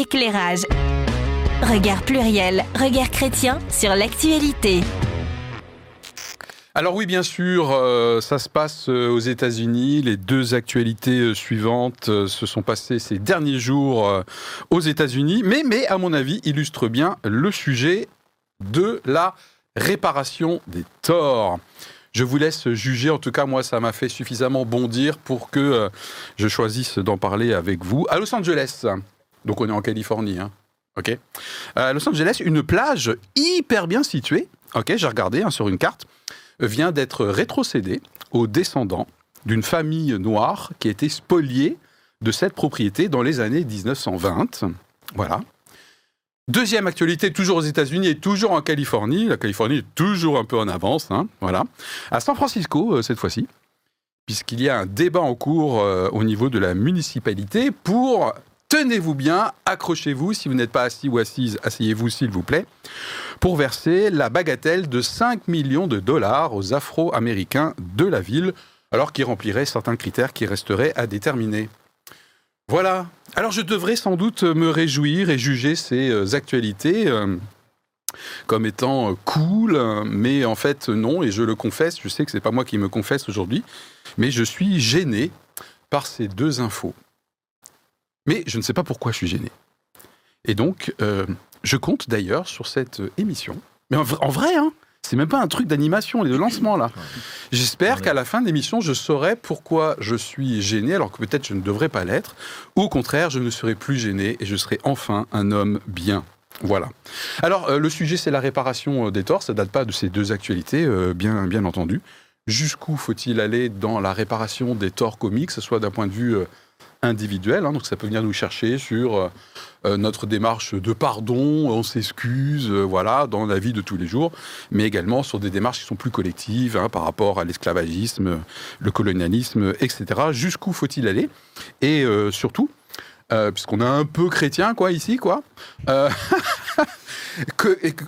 Éclairage. Regard pluriel, regard chrétien sur l'actualité. Alors oui, bien sûr, euh, ça se passe euh, aux États-Unis. Les deux actualités euh, suivantes se sont passées ces derniers jours aux États-Unis, mais, mais à mon avis, illustre bien le sujet de la réparation des torts. Je vous laisse juger. En tout cas, moi, ça m'a fait suffisamment bondir pour que je choisisse d'en parler avec vous. À Los Angeles, donc on est en Californie, hein. ok. À Los Angeles, une plage hyper bien située. Ok, j'ai regardé hein, sur une carte vient d'être rétrocédé aux descendants d'une famille noire qui a été spoliée de cette propriété dans les années 1920. Voilà. Deuxième actualité, toujours aux États-Unis et toujours en Californie. La Californie est toujours un peu en avance. Hein, voilà. À San Francisco, euh, cette fois-ci, puisqu'il y a un débat en cours euh, au niveau de la municipalité pour tenez-vous bien, accrochez-vous, si vous n'êtes pas assis ou assise, asseyez-vous s'il vous plaît, pour verser la bagatelle de 5 millions de dollars aux Afro-Américains de la ville, alors qu'ils rempliraient certains critères qui resteraient à déterminer. Voilà. Alors je devrais sans doute me réjouir et juger ces euh, actualités euh, comme étant euh, cool, mais en fait non, et je le confesse, je sais que ce n'est pas moi qui me confesse aujourd'hui, mais je suis gêné par ces deux infos. Mais je ne sais pas pourquoi je suis gêné. Et donc, euh, je compte d'ailleurs sur cette euh, émission. Mais en, vrai, hein, c'est même pas un truc d'animation et de lancement là. J'espère qu'à la fin de l'émission, je saurai pourquoi je suis gêné, alors que peut-être je ne devrais pas l'être, ou au contraire, je ne serai plus gêné et je serai enfin un homme bien. Voilà. Alors, euh, le sujet, c'est la réparation des torts. Ça date pas de ces deux actualités, bien, bien entendu. Jusqu'où faut-il aller dans la réparation des torts comiques, que ce soit d'un point de vue individuel. Hein, donc ça peut venir nous chercher sur euh, euh, notre démarche de pardon, on s'excuse, euh, voilà, dans la vie de tous les jours, mais également sur des démarches qui sont plus collectives hein, par rapport à l'esclavagisme, le colonialisme, etc. Jusqu'où faut-il aller? Et surtout, puisqu'on est un peu chrétien, quoi, ici, quoi.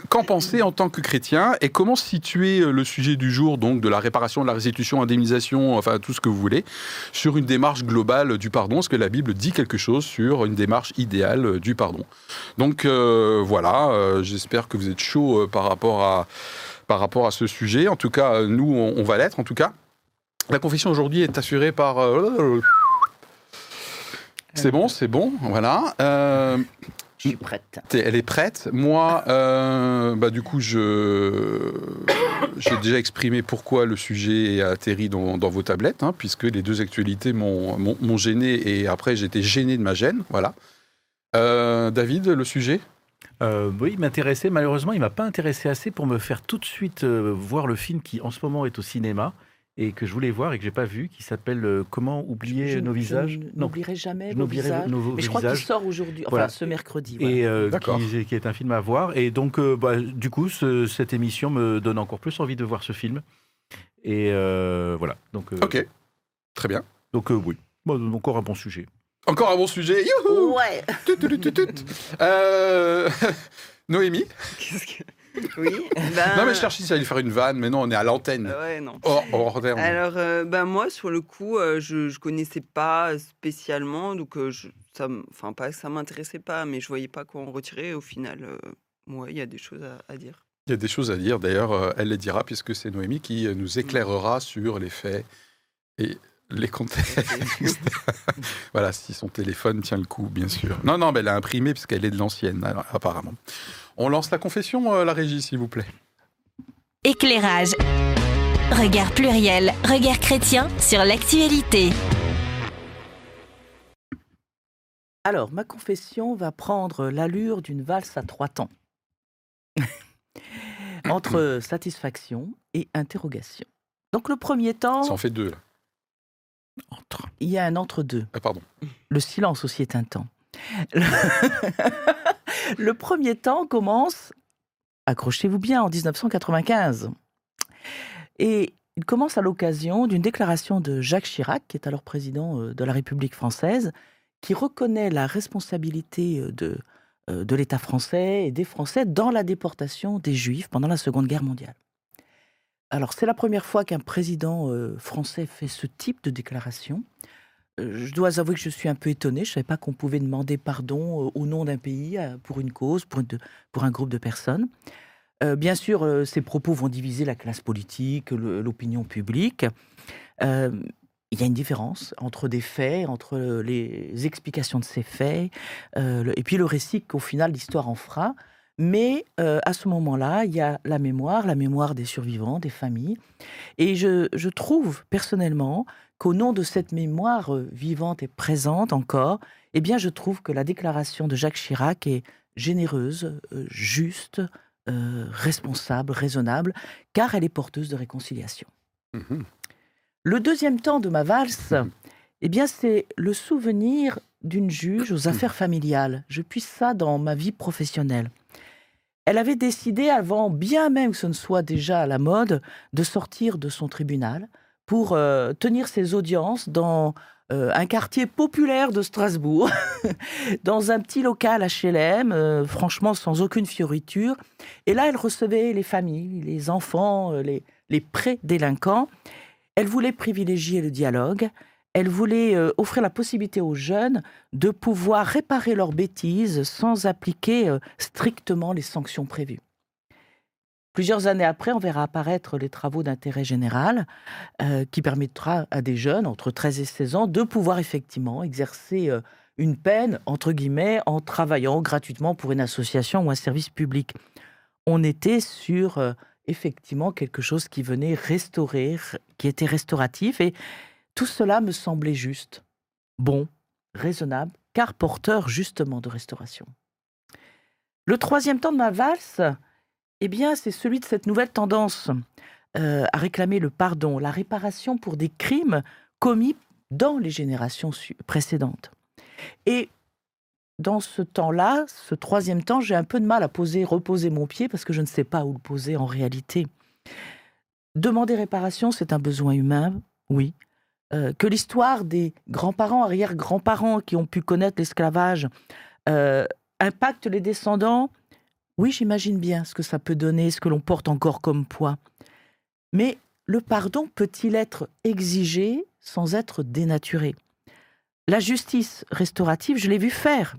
Qu'en penser en tant que chrétien et comment situer euh, le sujet du jour, donc de la réparation, de la restitution, indemnisation, enfin tout ce que vous voulez, sur une démarche globale du pardon? Est-ce que la Bible dit quelque chose sur une démarche idéale du pardon? Donc euh, voilà, euh, j'espère que vous êtes chaud par, rapport à, par rapport à ce sujet. En tout cas, nous, on, va l'être. En tout cas, la confession aujourd'hui est assurée par... C'est bon, c'est bon, voilà. Je suis prête. Elle est prête. Moi, euh, bah, du coup, je, j'ai déjà exprimé pourquoi le sujet a atterri dans, vos tablettes, hein, puisque les deux actualités m'ont, gêné et après j'étais gêné de ma gêne. Voilà. Euh, David, le sujet? Euh, oui, il m'intéressait. Malheureusement, il m'a pas intéressé assez pour me faire tout de suite voir le film qui, en ce moment, est au cinéma et que je voulais voir et que j'ai pas vu, qui s'appelle euh, Comment oublier nos visages. Je n'oublierai jamais nos visages. mais je crois qu'il sort aujourd'hui, enfin ce mercredi. Et euh, qui, qui, est un film à voir. Et donc, euh, bah, du coup, cette émission me donne encore plus envie de voir ce film. Et voilà. Donc. ok. Très bien. Donc oui, encore un bon sujet. Encore un bon sujet. Youhou ouais. Noémie. Qu'est-ce que oui. Ben... Non, mais je cherchais si ça allait faire une vanne, mais non, on est à l'antenne. Ouais, non. Alors, euh, ben, moi, sur le coup, euh, je ne connaissais pas spécialement, donc euh, je, ça, enfin, pas que ça m'intéressait pas, mais je voyais pas quoi en retirer. Au final, moi, il y a des choses à, dire. Il y a des choses à dire. D'ailleurs, elle les dira puisque c'est Noémie qui nous éclairera sur les faits et les contextes. voilà, si son téléphone tient le coup, bien sûr. Non, non, mais elle a imprimé puisqu'elle est de l'ancienne, apparemment. On lance la confession, euh, la régie, s'il vous plaît. Éclairage. Regard pluriel, regard chrétien sur l'actualité. Alors, ma confession va prendre l'allure d'une valse à trois temps. Entre satisfaction et interrogation. Donc, le premier temps. Ça en fait deux, là. Entre. Il y a un entre-deux. Ah, pardon. Le silence aussi est un temps. Le premier temps commence, accrochez-vous bien, en 1995. Et il commence à l'occasion d'une déclaration de Jacques Chirac, qui est alors président euh, de la République française, qui reconnaît la responsabilité euh, de, euh, de l'État français et des Français dans la déportation des Juifs pendant la Seconde Guerre mondiale. Alors c'est la première fois qu'un président français fait ce type de déclaration. Je dois avouer que je suis un peu étonnée. Je ne savais pas qu'on pouvait demander pardon euh, au nom d'un pays, euh, pour une cause, pour, un groupe de personnes. Euh, bien sûr, ces propos vont diviser la classe politique, l'opinion publique. Il y a une différence entre des faits, entre les explications de ces faits, et puis le récit qu'au final l'histoire en fera. Mais à ce moment-là, il y a la mémoire, la mémoire des survivants, des familles. Et je trouve personnellement qu'au nom de cette mémoire euh, vivante et présente encore, eh bien, je trouve que la déclaration de Jacques Chirac est généreuse, euh, juste, euh, responsable, raisonnable, car elle est porteuse de réconciliation. Mhm. Le deuxième temps de ma valse, eh bien, c'est le souvenir d'une juge aux affaires familiales. Je puise ça dans ma vie professionnelle. Elle avait décidé, avant bien même que ce ne soit déjà à la mode, de sortir de son tribunal pour euh, tenir ses audiences dans euh, un quartier populaire de Strasbourg, dans un petit local HLM, euh, franchement sans aucune fioriture. Et là, elle recevait les familles, les enfants, euh, les, les pré-délinquants. Elle voulait privilégier le dialogue. Elle voulait offrir la possibilité aux jeunes de pouvoir réparer leurs bêtises sans appliquer strictement les sanctions prévues. Plusieurs années après, on verra apparaître les travaux d'intérêt général euh, qui permettra à des jeunes entre 13 et 16 ans de pouvoir effectivement exercer euh, une peine, entre guillemets, en travaillant gratuitement pour une association ou un service public. On était sur euh, effectivement quelque chose qui venait restaurer, qui était restauratif, et tout cela me semblait juste, bon, raisonnable, car porteur justement de restauration. Le troisième temps de ma valse, eh bien, c'est celui de cette nouvelle tendance euh, à réclamer le pardon, la réparation pour des crimes commis dans les générations précédentes. Et dans ce temps-là, ce troisième temps, j'ai un peu de mal à poser, reposer mon pied parce que je ne sais pas où le poser en réalité. Demander réparation, c'est un besoin humain, oui. Euh, que l'histoire des grands-parents, arrière-grands-parents qui ont pu connaître l'esclavage euh, impacte les descendants, oui, j'imagine bien ce que ça peut donner, ce que l'on porte encore comme poids. Mais le pardon peut-il être exigé sans être dénaturé? La justice restaurative, je l'ai vu faire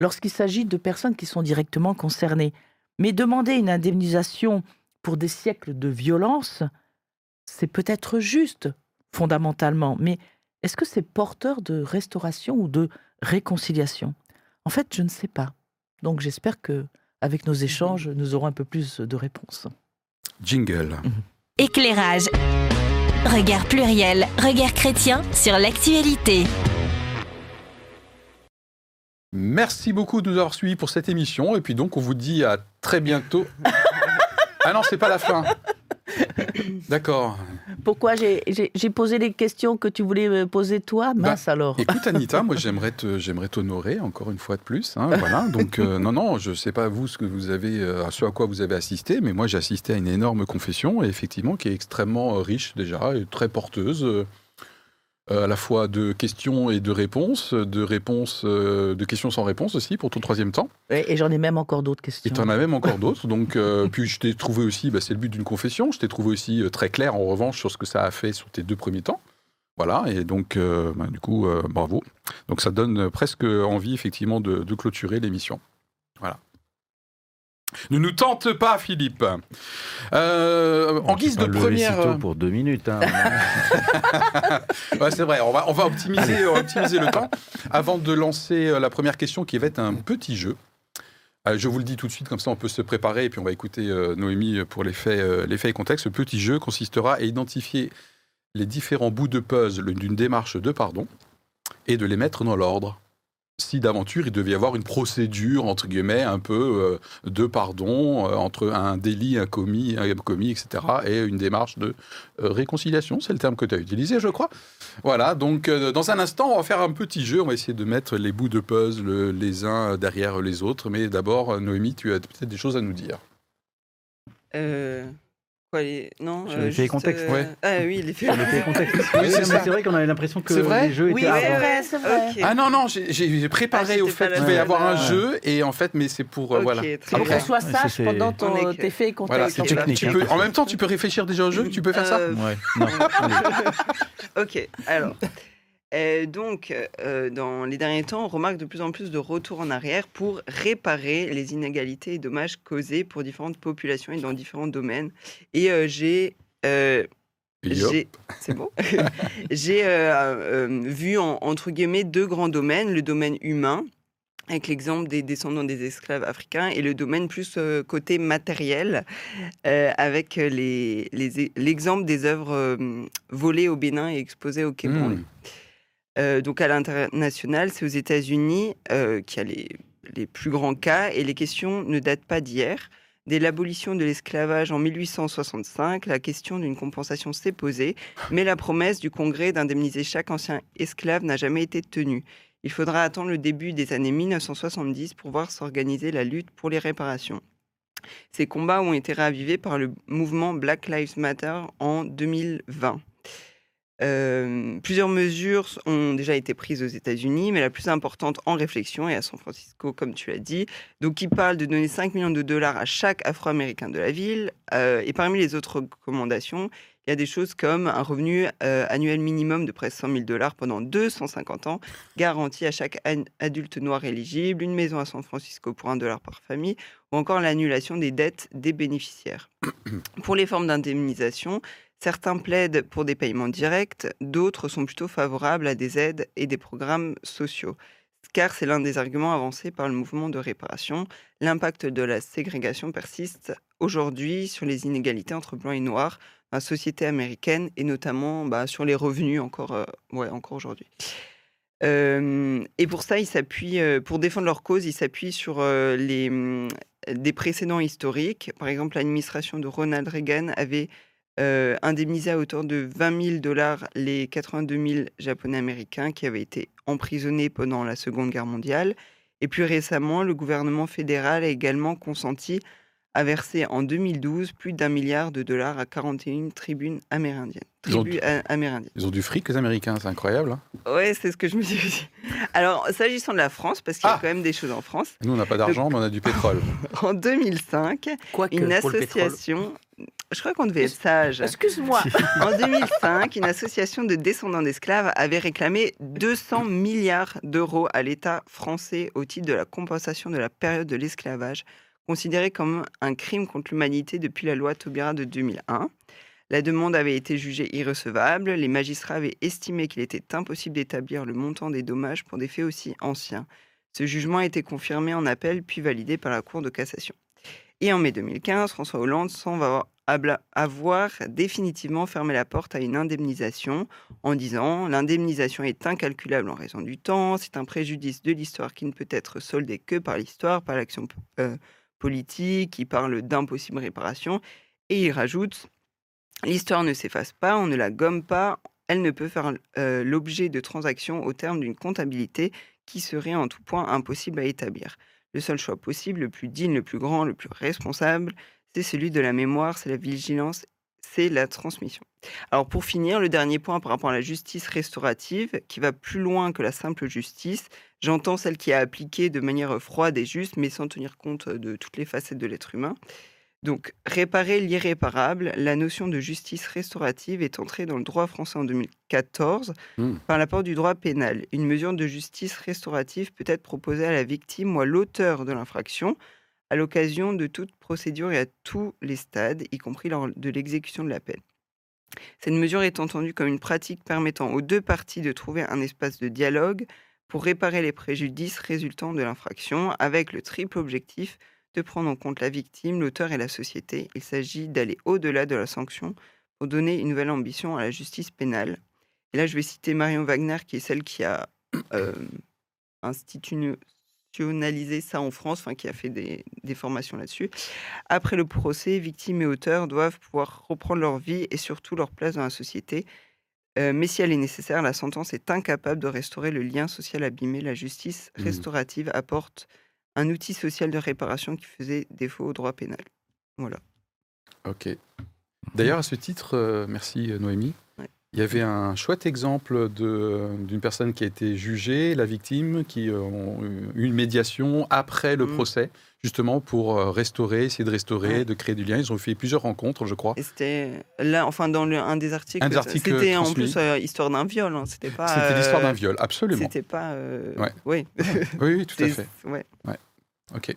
lorsqu'il s'agit de personnes qui sont directement concernées. Mais demander une indemnisation pour des siècles de violence, c'est peut-être juste, fondamentalement, mais est-ce que c'est porteur de restauration ou de réconciliation? En fait, je ne sais pas. Donc j'espère que avec nos échanges, nous aurons un peu plus de réponses. Jingle. Éclairage. Regard pluriel, regard chrétien sur l'actualité. Merci beaucoup de nous avoir suivis pour cette émission. Et puis donc, on vous dit à très bientôt. ah non, c'est pas la fin. D'accord. Pourquoi j'ai- posé les questions que tu voulais me poser toi Mince alors. Écoute Anita, moi j'aimerais te, j'aimerais t'honorer encore une fois de plus. hein, voilà. Donc euh, non non, je sais pas vous ce que vous avez, euh, à ce à quoi vous avez assisté, mais moi j'ai assisté à une énorme confession et effectivement qui est extrêmement euh, riche déjà et très porteuse. Euh, à la fois de questions et de réponses, de réponses, euh, de questions sans réponse aussi pour ton troisième temps. Et, et j'en ai même encore d'autres Et questions. tu en as même encore d'autres. Donc, euh, puis je t'ai trouvé aussi, bah, c'est le but d'une confession, je t'ai trouvé aussi très clair en revanche sur ce que ça a fait sur tes deux premiers temps. Voilà, et donc, bah, du coup, bravo. Donc, ça donne presque envie, effectivement, de, de clôturer l'émission. Ne nous tente pas, Philippe. Euh, en guise de première. tôt pour deux minutes. hein. Ouais, c'est vrai, on va, on va optimiser, on va optimiser le temps. Avant de lancer euh, la première question qui va être un petit jeu. Euh, je vous le dis tout de suite, comme ça on peut se préparer et puis on va écouter euh, Noémie pour les faits, euh, les faits et contexte. Ce petit jeu consistera à identifier les différents bouts de puzzle d'une démarche de pardon et de les mettre dans l'ordre. Si d'aventure il devait y avoir une procédure, entre guillemets, un peu euh, de pardon euh, entre un délit, un commis, un commis, etc., et une démarche de euh, réconciliation, c'est le terme que tu as utilisé, je crois. Voilà, donc dans un instant, on va faire un petit jeu. On va essayer de mettre les bouts de puzzle les uns derrière les autres. Mais d'abord, Noémie, tu as peut-être des choses à nous dire. Euh, quoi, les... Non, Sur les faits et juste, contextes, euh, ouais. Ah oui, les faits. Sur le fait contexte. Oui, Oui, c'est vrai qu'on avait l'impression que C'est vrai les jeux Oui, étaient ouais, c'est vrai. ok. Ah non, non, j'ai- préparé Ah, au fait qu'il va y avoir un jeu. Et en fait, mais c'est pour. euh, voilà. pour soit sage pendant On ton, tes faits et Voilà, contextes. Ok, tu- technique, peux- hein. en même temps, tu peux réfléchir déjà au jeu. Tu peux faire ça Euh, Ouais, non. Ok, alors. Et donc, euh, dans les derniers temps, on remarque de plus en plus de retours en arrière pour réparer les inégalités et dommages causés pour différentes populations et dans différents domaines. Et euh, j'ai euh, j'ai- C'est bon. J'ai vu en- entre guillemets deux grands domaines le domaine humain avec l'exemple des descendants des esclaves africains et le domaine plus euh, côté matériel euh, avec les- les- l'exemple des œuvres euh, volées au Bénin et exposées au Quai Branly. Euh, donc à l'international, c'est aux États-Unis euh, qu'il y a les, les plus grands cas et les questions ne datent pas d'hier. Dès l'abolition de l'esclavage en 1865, la question d'une compensation s'est posée, mais la promesse du Congrès d'indemniser chaque ancien esclave n'a jamais été tenue. Il faudra attendre le début des années 1970 pour voir s'organiser la lutte pour les réparations. Ces combats ont été ravivés par le mouvement Black Lives Matter en 2020. Euh, plusieurs mesures ont déjà été prises aux États-Unis, mais la plus importante en réflexion est à San Francisco, comme tu l'as dit. Donc, il parle de donner 5 millions de dollars à chaque Afro-Américain de la ville. Euh, et parmi les autres recommandations, il y a des choses comme un revenu euh, annuel minimum de près de 100 000 dollars pendant 250 ans, garanti à chaque adulte noir éligible, une maison à San Francisco pour 1 dollar par famille, ou encore l'annulation des dettes des bénéficiaires. pour les formes d'indemnisation, Certains plaident pour des paiements directs, d'autres sont plutôt favorables à des aides et des programmes sociaux. Car c'est l'un des arguments avancés par le mouvement de réparation. L'impact de la ségrégation persiste aujourd'hui sur les inégalités entre blancs et noirs dans la société américaine et notamment bah, sur les revenus encore, euh, ouais, encore aujourd'hui. Et pour ça, ils s'appuient, pour défendre leur cause, ils s'appuient sur les, hum, des précédents historiques. Par exemple, l'administration de Ronald Reagan avait indemnisé à hauteur de 20 000 dollars les 82 000 Japonais américains qui avaient été emprisonnés pendant la Seconde Guerre mondiale. Et plus récemment, le gouvernement fédéral a également consenti à verser en 2012 plus d'un milliard de dollars à 41 tribunes amérindiennes. Ils ont- Tribus a- amérindiennes. Ils ont du fric, les Américains, c'est incroyable. hein. Ouais, c'est ce que je me suis dit. Alors, s'agissant de la France, parce qu'il y a Ah quand même des choses en France, Nous, on n'a pas d'argent, mais on a du pétrole. en 2005, Quoique, une association, je crois qu'on devait être sage, Excuse-moi. En 2005, une association de descendants d'esclaves avait réclamé 200 milliards d'euros à l'État français au titre de la compensation de la période de l'esclavage, considérée comme un crime contre l'humanité depuis la loi Taubira de 2001. La demande avait été jugée irrecevable. Les magistrats avaient estimé qu'il était impossible d'établir le montant des dommages pour des faits aussi anciens. Ce jugement a été confirmé en appel puis validé par la Cour de cassation. Et en mai 2015, François Hollande semble avoir- avoir définitivement fermé la porte à une indemnisation en disant l'indemnisation est incalculable en raison du temps, c'est un préjudice de l'histoire qui ne peut être soldé que par l'histoire, par l'action euh, politique, il parle d'impossible réparation et il rajoute l'histoire ne s'efface pas, on ne la gomme pas, elle ne peut faire euh, l'objet de transactions au terme d'une comptabilité qui serait en tout point impossible à établir. Le seul choix possible, le plus digne, le plus grand, le plus responsable, c'est celui de la mémoire, c'est la vigilance, c'est la transmission. Alors pour finir, le dernier point par rapport à la justice restaurative, qui va plus loin que la simple justice, j'entends celle qui est appliquée de manière froide et juste, mais sans tenir compte de toutes les facettes de l'être humain. Donc, réparer l'irréparable, la notion de justice restaurative est entrée dans le droit français en 2014 Hmm. par l'apport du droit pénal. Une mesure de justice restaurative peut être proposée à la victime ou à l'auteur de l'infraction à l'occasion de toute procédure et à tous les stades, y compris lors de l'exécution de la peine. Cette mesure est entendue comme une pratique permettant aux deux parties de trouver un espace de dialogue pour réparer les préjudices résultant de l'infraction, avec le triple objectif de prendre en compte la victime, l'auteur et la société. Il s'agit d'aller au-delà de la sanction pour donner une nouvelle ambition à la justice pénale. Et là, je vais citer Marion Wagner, qui est celle qui a euh, institutionnalisé ça en France, enfin qui a fait des, des formations là-dessus. Après le procès, victimes et auteurs doivent pouvoir reprendre leur vie et surtout leur place dans la société. Euh, mais si elle est nécessaire, la sentence est incapable de restaurer le lien social abîmé. La justice Mhm. restaurative apporte un outil social de réparation qui faisait défaut au droit pénal. Voilà. Ok. D'ailleurs, à ce titre, euh, merci euh, Noémie. Il y avait un chouette exemple de- d'une personne qui a été jugée, la victime, qui euh, ont eu une médiation après le Mm. procès, justement pour euh, restaurer, essayer de restaurer, Ouais. de créer du lien. Ils ont fait plusieurs rencontres, je crois. Et c'était là, enfin dans le, un des articles. Un des articles C'était en plus euh, histoire d'un viol. hein, C'était pas. C'était l'histoire euh, d'un viol, absolument. C'était pas. euh, Ouais. Oui. Oui, oui, tout à fait. Ouais. Ok.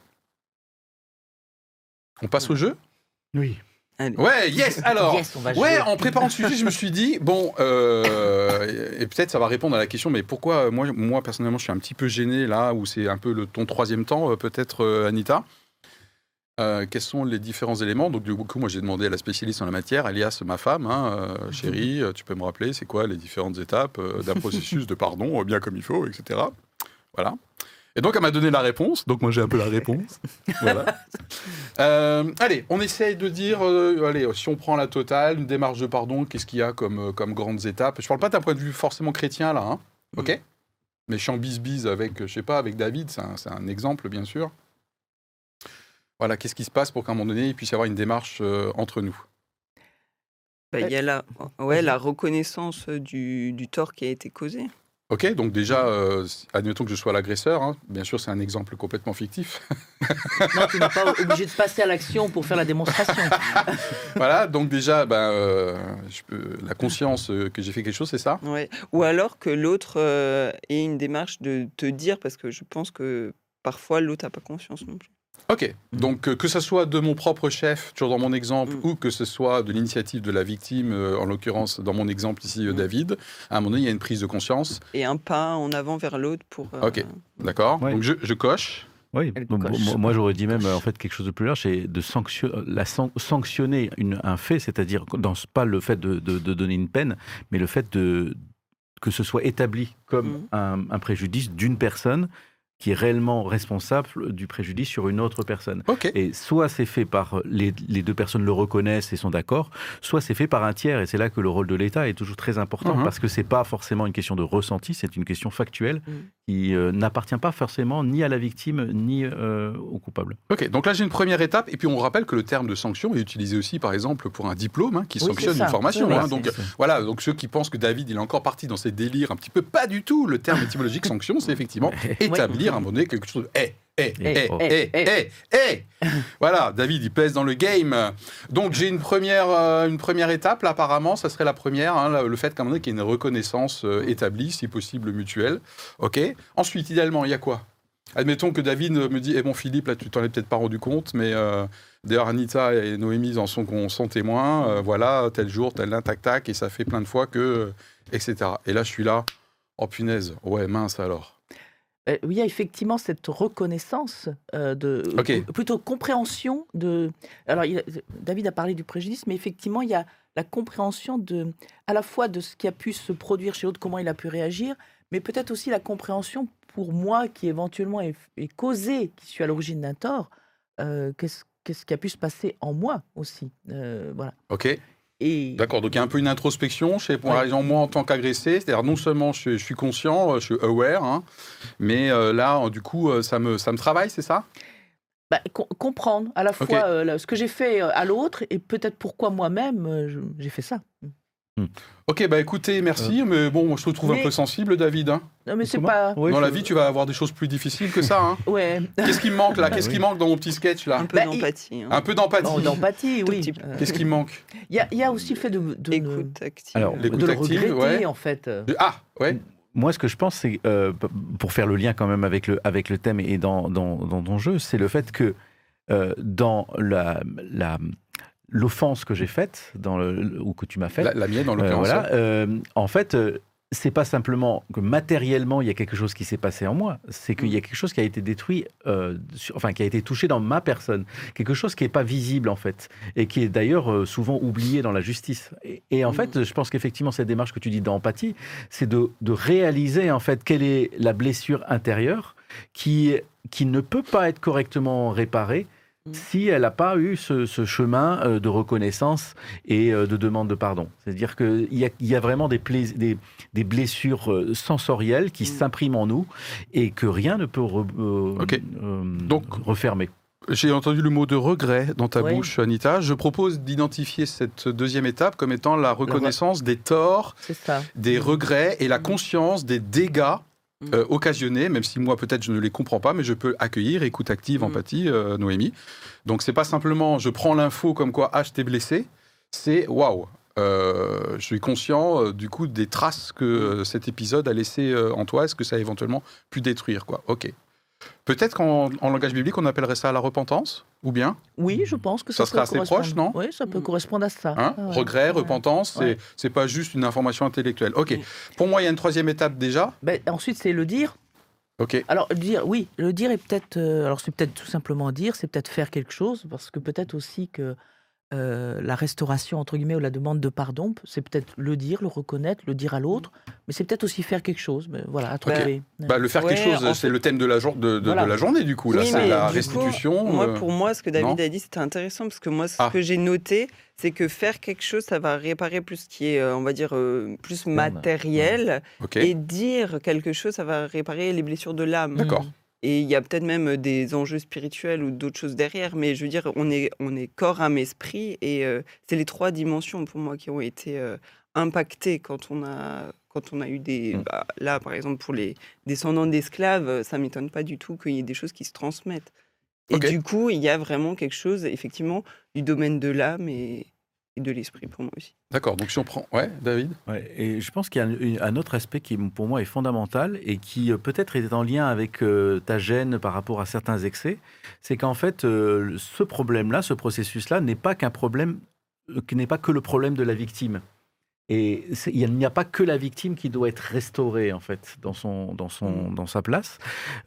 On passe au jeu? Oui. Allez. Ouais, yes Alors Yes, on va Ouais, jouer. en préparant le sujet, je me suis dit, bon, euh, et peut-être ça va répondre à la question, mais pourquoi, euh, moi, moi personnellement, je suis un petit peu gêné là, où c'est un peu le, ton troisième temps, euh, peut-être, Anita Euh, quels sont les différents éléments? Donc, du coup, moi, j'ai demandé à la spécialiste en la matière, alias ma femme, hein, euh, chérie, tu peux me rappeler, c'est quoi les différentes étapes euh, d'un processus de pardon, euh, bien comme il faut, etc. Voilà. Et donc, elle m'a donné la réponse. Donc, moi, j'ai un peu la réponse. voilà. Euh, allez, on essaye de dire, euh, allez, si on prend la totale, une démarche de pardon, qu'est-ce qu'il y a comme, euh, comme grandes étapes? Je parle pas d'un point de vue forcément chrétien, là, hein, ok? Mais je suis en bise-bise avec, je sais pas, avec David, c'est un, c'est un exemple, bien sûr. Voilà, qu'est-ce qui se passe pour qu'à un moment donné, il puisse y avoir une démarche euh, entre nous? Bah, Il y a la, ouais, la reconnaissance du, du tort qui a été causé. Ok, donc déjà, euh, admettons que je sois l'agresseur, hein. bien sûr, c'est un exemple complètement fictif. Non, tu n'es pas obligé de passer à l'action pour faire la démonstration. voilà, donc déjà, ben, euh, je peux- la conscience euh, que j'ai fait quelque chose, c'est ça? Ouais. Ou alors que l'autre euh, ait une démarche de te dire, parce que je pense que parfois l'autre n'a pas confiance non plus. Ok, donc euh, que ce soit de mon propre chef, toujours dans mon exemple, Mm. ou que ce soit de l'initiative de la victime, euh, en l'occurrence dans mon exemple ici, euh, Mm. David, à un moment donné, il y a une prise de conscience. Et un pas en avant vers l'autre pour. euh, Ok. D'accord Ouais. Donc je, je coche. Oui, bon, moi- j'aurais dit même en fait quelque chose de plus large, c'est de sanction- la san- sanctionner une- un fait, c'est-à-dire dans ce- pas le fait de, de- de donner une peine, mais le fait de que ce soit établi comme un, un préjudice d'une personne qui est réellement responsable du préjudice sur une autre personne. Ok. Et soit c'est fait par les, les deux personnes le reconnaissent et sont d'accord, soit c'est fait par un tiers. Et c'est là que le rôle de l'État est toujours très important Mhm. parce que c'est pas forcément une question de ressenti, c'est une question factuelle Mhm. Qui euh, n'appartient pas forcément ni à la victime ni euh, au coupable. Ok, donc là j'ai une première étape, et puis on rappelle que le terme de sanction est utilisé aussi, par exemple, pour un diplôme hein, qui Oui, sanctionne une formation. Hein. donc voilà, donc ceux qui pensent que David il est encore parti dans ses délires un petit peu, pas du tout. Le terme étymologique sanction, c'est effectivement établir à un moment donné quelque chose. Eh, eh, eh, Eh, eh, eh, eh, eh. Voilà, David il pèse dans le game. Donc j'ai une première, euh, une première étape, là, apparemment, ça serait la première, hein, le fait qu'à un moment donné qu'il y ait une reconnaissance euh, établie, si possible mutuelle. Ok. Ensuite, idéalement, il y a quoi? Admettons que David me dit, eh bon Philippe, là tu t'en es peut-être pas rendu compte, mais euh, d'ailleurs Anita et Noémie en sont, sont témoins, euh, voilà, tel jour, tel là, tac tac, et ça fait plein de fois que, euh, etc. Et là je suis là, oh punaise, ouais mince alors. Euh, il y a effectivement cette reconnaissance euh, de plutôt compréhension de. Alors, il David a parlé du préjudice, mais effectivement, il y a la compréhension de à la fois de ce qui a pu se produire chez l'autre, comment il a pu réagir, mais peut-être aussi la compréhension pour moi qui éventuellement est, est causé, qui suis à l'origine d'un tort, euh, qu'est-ce qu'est-ce qui a pu se passer en moi aussi, Euh, voilà. Ok, d'accord, donc il y a un peu une introspection chez par Ouais. exemple moi en tant qu'agressé, c'est-à-dire non seulement je, suis- je suis conscient, euh, je suis aware, hein, mais euh, là euh, du coup ça me, ça me travaille, c'est ça? Bah, com- comprendre à la fois euh, ce que j'ai fait à l'autre et peut-être pourquoi moi-même euh, j'ai fait ça. Ok, bah écoutez, merci, mais bon, je te trouve un peu sensible David. hein. Non, mais c'est pas. Ouais, Dans la je- vie tu vas avoir des choses plus difficiles que ça. hein. Ouais. Qu'est-ce qui me manque là Ah Qu'est-ce qui manque dans mon petit sketch là Un peu Bah, d'empathie. hein. Un peu d'empathie. Oh, d'empathie, oui. Euh, Qu'est-ce qui me manque Il y, a- il y a aussi le fait de, Écoute active. Alors, L'écoute de le active, regretter, ouais. en fait. euh. Ah, ouais. Moi, ce que je pense, c'est, euh, pour faire le lien quand même avec le, avec le thème et dans, dans, dans ton jeu, c'est le fait que euh, dans la, la, l'offense que j'ai faite, dans le, ou que tu m'as faite, La, la mienne, en euh, l'occurrence. voilà, euh, en fait, euh, c'est pas simplement que matériellement il y a quelque chose qui s'est passé en moi, c'est qu'il y a quelque chose qui a été détruit, euh, sur- enfin qui a été touché dans ma personne, quelque chose qui n'est pas visible en fait, et qui est d'ailleurs euh, souvent oublié dans la justice. Et, et en Mhm. fait, je pense qu'effectivement cette démarche que tu dis d'empathie, c'est de, de réaliser en fait quelle est la blessure intérieure qui qui ne peut pas être correctement réparée Mhm. si elle n'a pas eu ce, ce chemin euh, de reconnaissance et euh, de demande de pardon. C'est-à-dire qu'il y y a vraiment des, plais- des, des blessures euh, sensorielles qui Mm. s'impriment en nous et que rien ne peut re- euh, Ok. euh, Donc- refermer. J'ai entendu le mot de regret dans ta Oui. bouche, Anita. Je propose d'identifier cette deuxième étape comme étant la reconnaissance des torts, des regrets et la conscience des dégâts Mm. Euh, occasionnés, même si moi peut-être je ne les comprends pas, mais je peux accueillir, écoute active, Mm. empathie, euh, Noémie. Donc c'est pas simplement je prends l'info comme quoi ah je t'ai blessé, c'est waouh. euh, je suis conscient du coup des traces que cet épisode a laissé en toi, est-ce que ça a éventuellement pu détruire quoi? Ok. Peut-être qu'en en langage biblique on appellerait ça la repentance, ou bien Oui, je pense que ça, Ça serait assez proche, non? Oui, ça peut correspondre à ça. Hein? Ah ouais. Regret, repentance, Ouais. c'est pas juste une information intellectuelle. Ok. Pour moi, il y a une troisième étape déjà. Ben, ensuite, c'est le dire. Ok. Alors, le dire, oui, le dire est peut-être. euh, alors, c'est peut-être tout simplement dire, c'est peut-être faire quelque chose, parce que peut-être aussi que euh, la restauration, entre guillemets, ou la demande de pardon, c'est peut-être le dire, le reconnaître, le dire à l'autre, mais c'est peut-être aussi faire quelque chose. Mais voilà, à trouver. Bah, le faire Ouais, quelque chose, en c'est fait- le thème de la, jour- de, de- de Voilà. la journée du coup. Là, Oui, c'est la coup, restitution. Moi, euh, pour moi, ce que David non a dit, c'était intéressant parce que moi, ce Ah. que j'ai noté, c'est que faire quelque chose, ça va réparer plus ce qui est, euh, on va dire, euh, plus matériel. Et dire quelque chose, ça va réparer les blessures de l'âme. D'accord. Et il y a peut-être même des enjeux spirituels ou d'autres choses derrière. Mais je veux dire, on est, on est corps, âme, esprit. Et euh, c'est les trois dimensions pour moi qui ont été euh, impactées quand on a, quand on a eu des. Mm. bah, là, par exemple, pour les descendants d'esclaves, ça m'étonne pas du tout qu'il y ait des choses qui se transmettent. Et du coup, il y a vraiment quelque chose, effectivement, du domaine de l'âme et, et de l'esprit pour moi aussi. D'accord. Donc si on prend, ouais, David? Ouais, et je pense qu'il y a un, un autre aspect qui, pour moi, est fondamental et qui euh, peut-être est en lien avec euh, ta gêne par rapport à certains excès. C'est qu'en fait, euh, ce problème-là, ce processus-là, n'est pas qu'un problème, qui n'est pas que le problème de la victime. Et il n'y a pas que la victime qui doit être restaurée en fait dans son dans son dans sa place.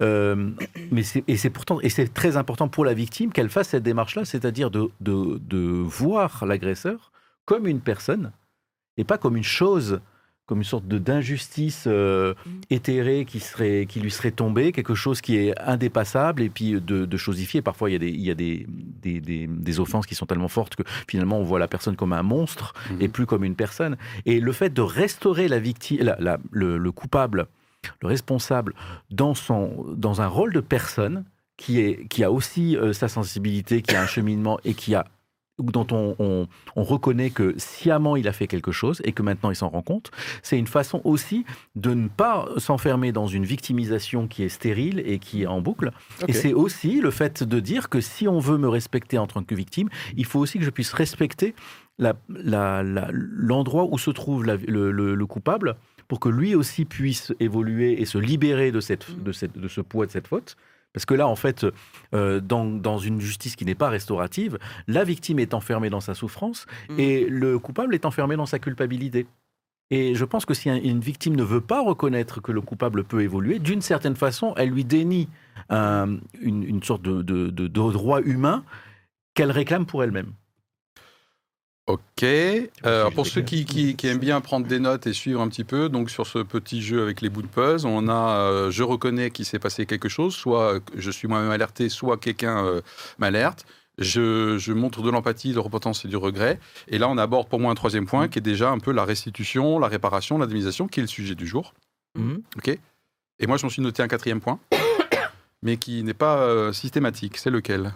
Euh, mais et c'est pourtant et c'est très important pour la victime qu'elle fasse cette démarche-là, c'est-à-dire de, de de voir l'agresseur comme une personne et pas comme une chose, comme une sorte de d'injustice euh, éthérée qui serait qui lui serait tombée, quelque chose qui est indépassable et puis de, de chosifier. Parfois il y a des il y a des, des, des, des offenses qui sont tellement fortes que finalement on voit la personne comme un monstre Mhm. et plus comme une personne. Et le fait de restaurer la victime, la- la- le, le coupable, le responsable dans son dans un rôle de personne qui est qui a aussi euh, sa sensibilité, qui a un cheminement et qui a dont on, on- on reconnaît que sciemment il a fait quelque chose et que maintenant il s'en rend compte, c'est une façon aussi de ne pas s'enfermer dans une victimisation qui est stérile et qui est en boucle. Et c'est aussi le fait de dire que si on veut me respecter en tant que victime, il faut aussi que je puisse respecter l'endroit où se trouve la- le, le- le coupable pour que lui aussi puisse évoluer et se libérer de, cette, de, cette, de ce poids, de cette faute. Parce que là, en fait, euh, dans, dans une justice qui n'est pas restaurative, la victime est enfermée dans sa souffrance Mm. et le coupable est enfermé dans sa culpabilité. Et je pense que si un- une victime ne veut pas reconnaître que le coupable peut évoluer, d'une certaine façon, elle lui dénie un- une, une sorte de, de- de- de droit humain qu'elle réclame pour elle-même. Ok. Euh, pour ceux qui, qui- qui aiment bien prendre des notes et suivre un petit peu, donc sur ce petit jeu avec les bouts de puzzle, on a euh, je reconnais qu'il s'est passé quelque chose, soit euh, je suis moi-même alerté, soit quelqu'un euh, m'alerte. Je, je montre de l'empathie, de repentance et du regret. Et là, on aborde pour moi un troisième point qui est déjà un peu la restitution, la réparation, l'indemnisation, qui est le sujet du jour. Ok. Et moi, je m'en suis noté un quatrième point, mais qui n'est pas systématique. C'est lequel?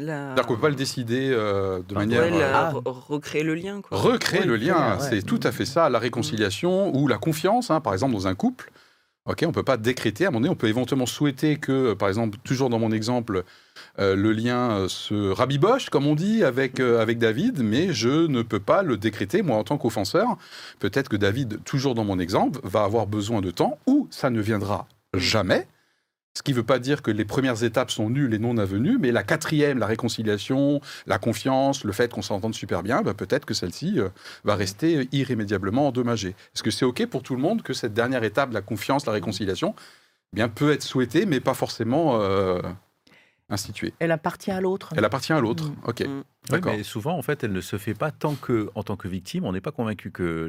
La... C'est-à-dire qu'on ne peut pas le décider euh, de manière. Ouais, la- Ah. re- recréer le lien. Quoi. Recréer Ouais, le lien, ouais. c'est tout à fait ça, la réconciliation ou la confiance, hein, par exemple dans un couple. Ok, on peut pas décréter. À un moment donné, on peut éventuellement souhaiter que, euh, par exemple, toujours dans mon exemple, euh, le lien euh, se rabiboche, comme on dit, avec euh, avec David, mais je ne peux pas le décréter moi en tant qu'offenseur. Peut-être que David, toujours dans mon exemple, va avoir besoin de temps ou ça ne viendra jamais. Ce qui ne veut pas dire que les premières étapes sont nulles et non avenues, mais la quatrième, la réconciliation, la confiance, le fait qu'on s'entende super bien, bah, peut-être que celle-ci euh, va rester irrémédiablement endommagée. Est-ce que c'est OK pour tout le monde que cette dernière étape, la confiance, la réconciliation, eh bien, peut être souhaitée, mais pas forcément euh, instituée? Elle appartient à l'autre. Elle appartient à l'autre. Mm. OK. Mm. Oui, D'accord. mais souvent, en fait, elle ne se fait pas tant que, en tant que victime, on n'est pas convaincu que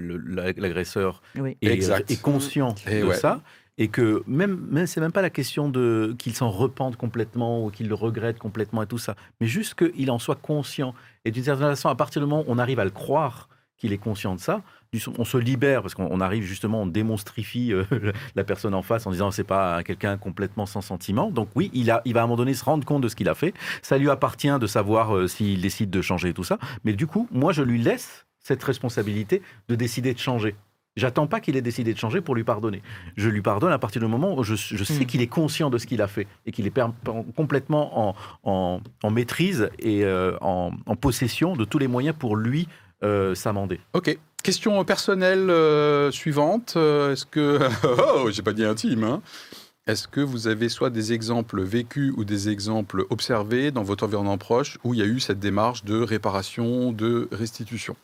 l'agresseur Oui. est, conscient Et de ouais. ça. Et que même, même c'est même pas la question de qu'il s'en repente complètement ou qu'il le regrette complètement et tout ça, mais juste qu'il en soit conscient. Et d'une certaine façon, à partir du moment où on arrive à le croire qu'il est conscient de ça, on se libère parce qu'on arrive justement, on démonstrifie euh, la personne en face en disant c'est pas quelqu'un complètement sans sentiment. Donc oui, il, va à un moment donné se rendre compte de ce qu'il a fait. Ça lui appartient de savoir euh, s'il décide de changer tout ça. Mais du coup, moi, je lui laisse cette responsabilité de décider de changer. J'attends pas qu'il ait décidé de changer pour lui pardonner. Je lui pardonne à partir du moment où je, sais hmm. qu'il est conscient de ce qu'il a fait et qu'il est complètement en, maîtrise et euh, en, possession de tous les moyens pour lui euh, s'amender. Ok. Question personnelle euh, suivante. Est-ce que. oh, j'ai pas dit intime, hein. Est-ce que vous avez soit des exemples vécus ou des exemples observés dans votre environnement proche où il y a eu cette démarche de réparation, de restitution?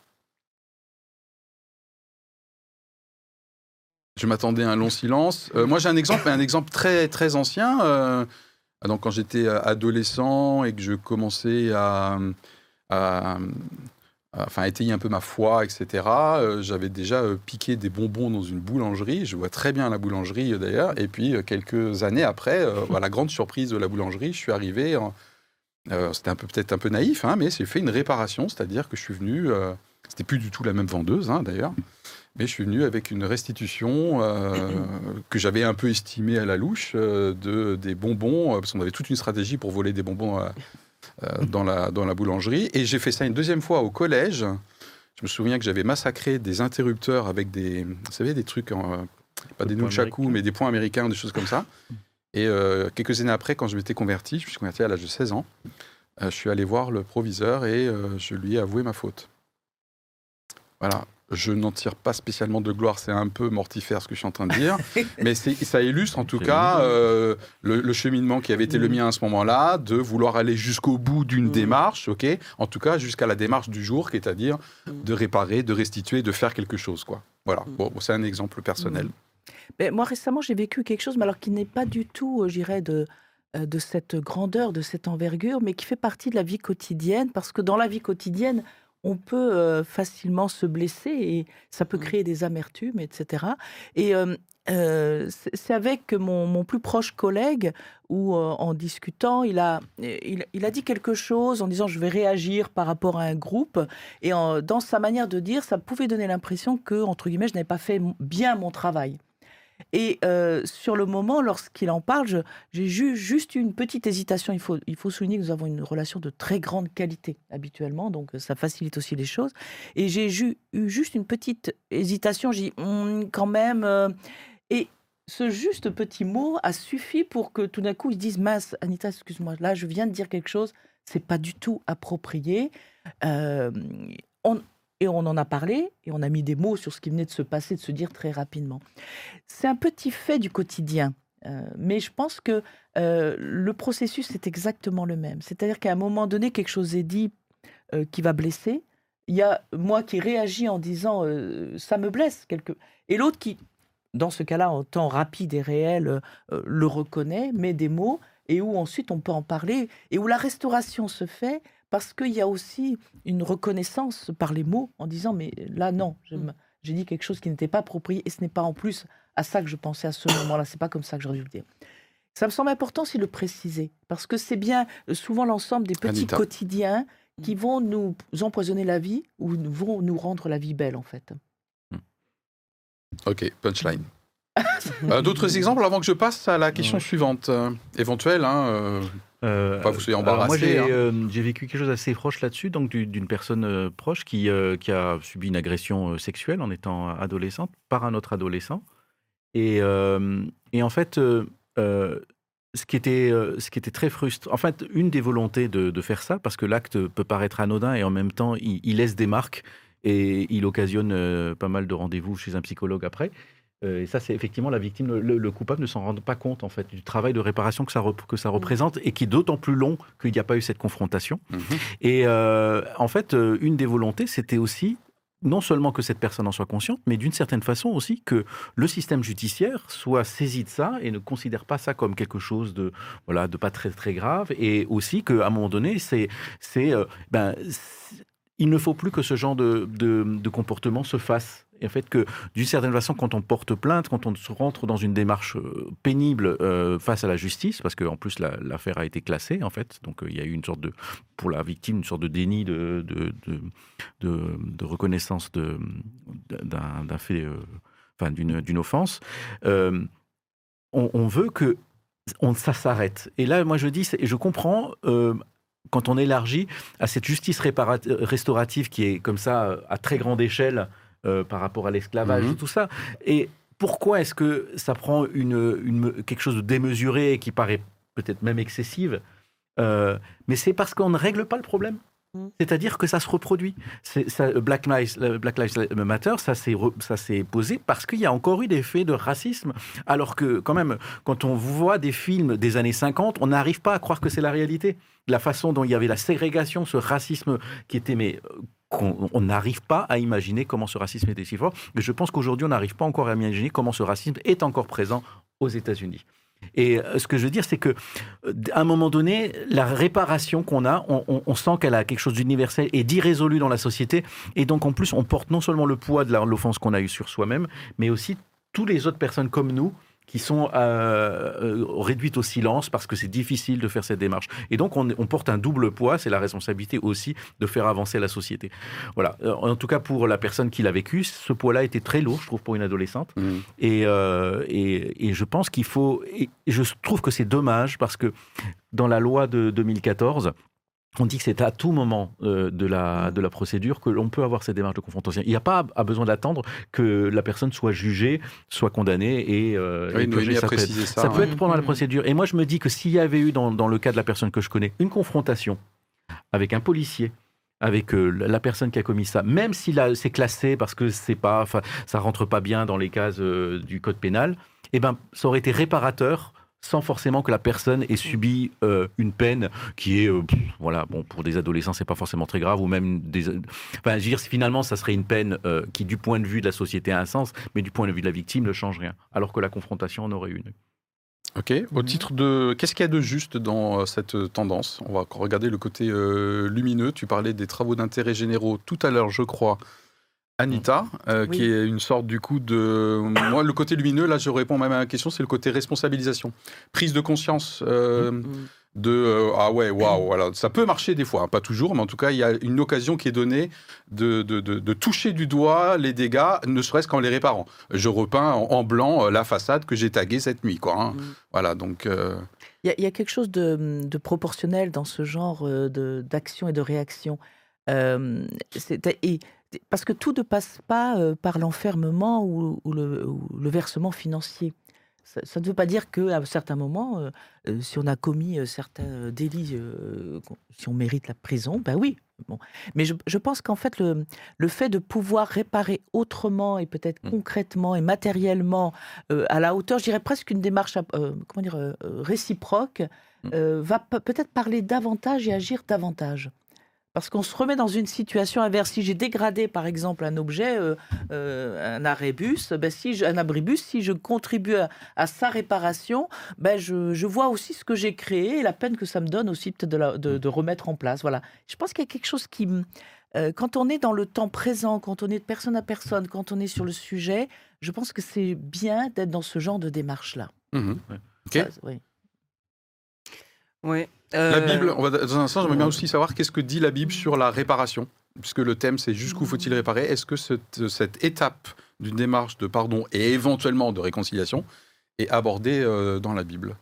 Je m'attendais à un long silence. Euh, moi, j'ai un exemple, un exemple très, très ancien. Euh, donc, quand j'étais adolescent et que je commençais à, enfin, étayer un peu ma foi, etc., euh, j'avais déjà piqué des bonbons dans une boulangerie. Je vois très bien la boulangerie, d'ailleurs. Et puis, quelques années après, à la grande surprise de la boulangerie, je suis arrivé... C'était un peu peut-être un peu naïf, hein, mais j'ai fait une réparation, c'est-à-dire que je suis venu. C'était plus du tout la même vendeuse, hein, d'ailleurs. Mais je suis venu avec une restitution euh, que j'avais un peu estimée à la louche euh, de, des bonbons, euh, parce qu'on avait toute une stratégie pour voler des bonbons dans, la, dans la boulangerie. Et j'ai fait ça une deuxième fois au collège. Je me souviens que j'avais massacré des interrupteurs avec des, vous savez, des trucs, pas des nunchaku, mais des points américains, des choses comme ça. Et quelques années après, quand je m'étais converti, je me suis converti à l'âge de 16 ans, je suis allé voir le proviseur et je lui ai avoué ma faute. Voilà je n'en tire pas spécialement de gloire, c'est un peu mortifère ce que je suis en train de dire, mais ça illustre en tout cas euh, le, cheminement qui avait été le mm. mien à ce moment-là, de vouloir aller jusqu'au bout d'une mm. démarche, ok, en tout cas jusqu'à la démarche du jour, qui est à dire mm. de réparer, de restituer, de faire quelque chose, quoi. Voilà, bon, c'est un exemple personnel. Mais moi récemment j'ai vécu quelque chose, mais alors qui n'est pas du tout, euh, j'irais, de euh, de cette grandeur, de cette envergure, mais qui fait partie de la vie quotidienne, parce que dans la vie quotidienne, on peut facilement se blesser et ça peut mmh. créer des amertumes, etc. Et c'est avec mon, plus proche collègue où, en discutant, il a, il, a dit quelque chose en disant je vais réagir par rapport à un groupe. Et dans sa manière de dire, ça pouvait donner l'impression que, entre guillemets, je n'avais pas fait bien mon travail. Et euh, sur le moment, lorsqu'il en parle, j'ai juste une petite hésitation. Il faut, souligner que nous avons une relation de très grande qualité habituellement, donc ça facilite aussi les choses. Et j'ai eu juste une petite hésitation. J'ai dit, hum, quand même. Euh, et ce juste petit mot a suffi pour que tout d'un coup ils disent mince, Anita, excuse-moi, là je viens de dire quelque chose, c'est pas du tout approprié. Euh, on, et on en a parlé, et on a mis des mots sur ce qui venait de se passer, de se dire très rapidement. C'est un petit fait du quotidien, euh, mais je pense que euh, le processus est exactement le même. C'est-à-dire qu'à un moment donné, quelque chose est dit euh, qui va blesser. Il y a moi qui réagis en disant ça me blesse, quelque... et l'autre qui, dans ce cas-là, en temps rapide et réel, le reconnaît, met des mots, et où ensuite on peut en parler, et où la restauration se fait parce qu'il y a aussi une reconnaissance par les mots en disant mais là non, mmh. j'ai dit quelque chose qui n'était pas approprié et ce n'est pas en plus à ça que je pensais à ce moment-là, c'est pas comme ça que j'aurais dû le dire. Ça me semble important aussi de le préciser parce que c'est bien euh, souvent l'ensemble des petits quotidiens qui mmh. vont nous empoisonner la vie ou vont nous rendre la vie belle en fait. Mmh. Ok, punchline. Euh, d'autres exemples avant que je passe à la question suivante, euh, éventuelle. Hein, euh, pas vous soyez embarrassé. Moi, hein. j'ai vécu quelque chose assez proche là-dessus, donc d'une personne proche qui, qui a subi une agression sexuelle en étant adolescente par un autre adolescent. Et, et en fait, ce qui, était, ce qui était très frustrant, en fait, une des volontés de, de faire ça, parce que l'acte peut paraître anodin et en même temps, il, il laisse des marques et il occasionne pas mal de rendez-vous chez un psychologue après. Euh, et ça, c'est effectivement la victime, le, coupable ne s'en rend pas compte en fait du travail de réparation que ça, que ça représente et qui est d'autant plus long qu'il n'y a pas eu cette confrontation. Mhm. Et euh, en fait, euh, une des volontés, c'était aussi non seulement que cette personne en soit consciente, mais d'une certaine façon aussi que le système judiciaire soit saisi de ça et ne considère pas ça comme quelque chose de voilà de pas très très grave et aussi qu'à un moment donné, c'est c'est ben il ne faut plus que ce genre de, de, de comportement se fasse. Et en fait, que d'une certaine façon, quand on porte plainte, quand on se rentre dans une démarche euh, pénible euh, face à la justice, parce qu'en plus la- l'affaire a été classée, en fait, donc euh, il y a eu une sorte de, pour la victime, une sorte de déni de, de, de, de- reconnaissance d'un fait, enfin d'une offense. On, veut que ça s'arrête. Et là, moi, je dis, et je comprends. quand on élargit à cette justice restaurative qui est comme ça à très grande échelle euh, par rapport à l'esclavage Mhm. et tout ça. Et pourquoi est-ce que ça prend une, une- quelque chose de démesuré et qui paraît peut-être même excessive Euh, Mais c'est parce qu'on ne règle pas le problème. Mhm. C'est-à-dire que ça se reproduit. C'est- ça, Black, Lives, Black Lives Matter, ça s'est posé parce qu'il y a encore eu des faits de racisme. Alors que, quand même, quand on voit des films des années 50, on n'arrive pas à croire que c'est la réalité. La façon dont il y avait la ségrégation, ce racisme qui était, mais euh, qu'on- on n'arrive pas à imaginer comment ce racisme était si fort. Et je pense qu'aujourd'hui, on n'arrive pas encore à imaginer comment ce racisme est encore présent aux États-Unis. Et euh, ce que je veux dire, c'est que euh, à un moment donné, la réparation qu'on a, on, on- sent qu'elle a quelque chose d'universel et d'irrésolu dans la société. Et donc, en plus, on porte non seulement le poids de l'offense qu'on a eue sur soi-même, mais aussi toutes les autres personnes comme nous qui sont euh, euh, réduites au silence parce que c'est difficile de faire cette démarche. Et donc, on, on porte un double poids, c'est la responsabilité aussi de faire avancer la société. Voilà. Euh, En tout cas, pour la personne qui l'a vécu, ce poids-là était très lourd, je trouve, pour une adolescente. Mhm. Et, euh, et, et je pense qu'il faut. Et je trouve que c'est dommage parce que dans la loi de 2014, on dit que c'est à tout moment euh, de, la, de la procédure que l'on peut avoir cette démarche de confrontation. Il n'y a pas à besoin d'attendre que la personne soit jugée, soit condamnée et, euh, Oui, et ça. Ça hein. peut être pendant la Mhm. procédure. Et moi, je me dis que s'il y avait eu, dans, dans le cas de la personne que je connais, une confrontation avec un policier, avec euh, la personne qui a commis ça, même si c'est classé parce que c'est pas, ça rentre pas bien dans les cases euh, du code pénal, eh ben, ça aurait été réparateur sans forcément que la personne ait subi euh, une peine qui est, euh, voilà, bon, pour des adolescents, c'est pas forcément très grave, ou même finalement, ça serait une peine euh, qui, du point de vue de la société, a un sens, mais du point de vue de la victime, ne change rien. Alors que la confrontation en aurait une. Ok. Au titre de, qu'est-ce qu'il y a de juste dans cette tendance? On va regarder le côté lumineux. Tu parlais des travaux d'intérêt généraux tout à l'heure, je crois. Anita, euh, Oui. qui est une sorte du coup de. Moi, le côté lumineux, là, je réponds même à la question, c'est le côté responsabilisation. Prise de conscience euh, Mm. de. euh, ah ouais, waouh, voilà. Ça peut marcher des fois, hein, pas toujours, mais en tout cas, il y a une occasion qui est donnée de, de, de- de toucher du doigt les dégâts, ne serait-ce qu'en les réparant. Je repeins en, en blanc euh, la façade que j'ai taguée cette nuit, quoi. hein. Mm. Voilà, donc. euh, Il y, a- il y a quelque chose de, de proportionnel dans ce genre euh, d'action et de réaction. Euh, c'est- et- parce que tout ne passe pas euh, par l'enfermement ou, ou le, ou le versement financier. Ça, ça ne veut pas dire qu'à certains moments, euh, euh, si on a commis euh, certains délits, euh, si on mérite la prison, ben oui. Bon. Mais je, je pense qu'en fait, le, le fait de pouvoir réparer autrement et peut-être Mm. concrètement et matériellement euh, à la hauteur, je dirais presque une démarche comment dire, réciproque, Mm. euh, va pe- peut-être parler davantage et agir davantage. Parce qu'on se remet dans une situation inverse. Si j'ai dégradé, par exemple, un objet, euh, euh, un arrébus, ben, si je- un abribus, si je contribue à, à sa réparation, ben, je, je vois aussi ce que j'ai créé et la peine que ça me donne aussi peut-être de, de- de remettre en place. Voilà. Je pense qu'il y a quelque chose qui... euh, quand on est dans le temps présent, quand on est de personne à personne, quand on est sur le sujet, je pense que c'est bien d'être dans ce genre de démarche-là. oui. Ouais. La Euh, Bible, on va, dans un instant, j'aimerais bien aussi savoir qu'est-ce que dit la Bible sur la réparation, puisque le thème c'est jusqu'où faut-il réparer. Est-ce que cette, cette étape d'une démarche de pardon et éventuellement de réconciliation est abordée euh, dans la Bible?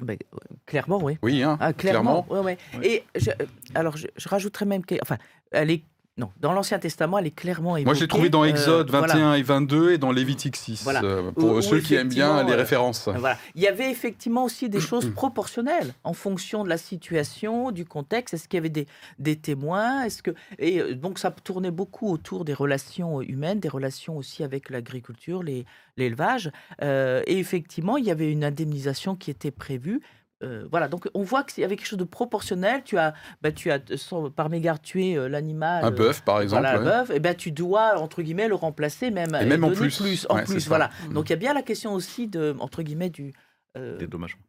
Ben, euh, clairement, oui. Oui, hein, Ah, clairement. ouais, ouais. Ouais. Et je, euh, alors, je, je rajouterais même que, enfin, elle est non, dans l'Ancien Testament, elle est clairement évoquée. Moi, je l'ai trouvé dans euh, Exode 21 voilà. et 22 et dans Lévitique 6, Voilà. euh, pour Où- où ceux qui aiment bien les euh, références. Euh, Voilà. Il y avait effectivement aussi des choses proportionnelles en fonction de la situation, du contexte. Est-ce qu'il y avait des, des témoins? Est-ce que et euh, donc ça tournait beaucoup autour des relations humaines, des relations aussi avec l'agriculture, l'élevage. Euh, et effectivement, il y avait une indemnisation qui était prévue. Euh, voilà, donc on voit qu'il y avait quelque chose de proportionnel. Tu as, bah, tu as sans- par mégarde tué euh, l'animal. Un euh, bœuf, par exemple. voilà, ouais. bœuf, et ben tu dois entre guillemets le remplacer même Et même en donner plus. en Ouais, plus, voilà. Mm. Donc il y a bien la question aussi de entre guillemets du euh,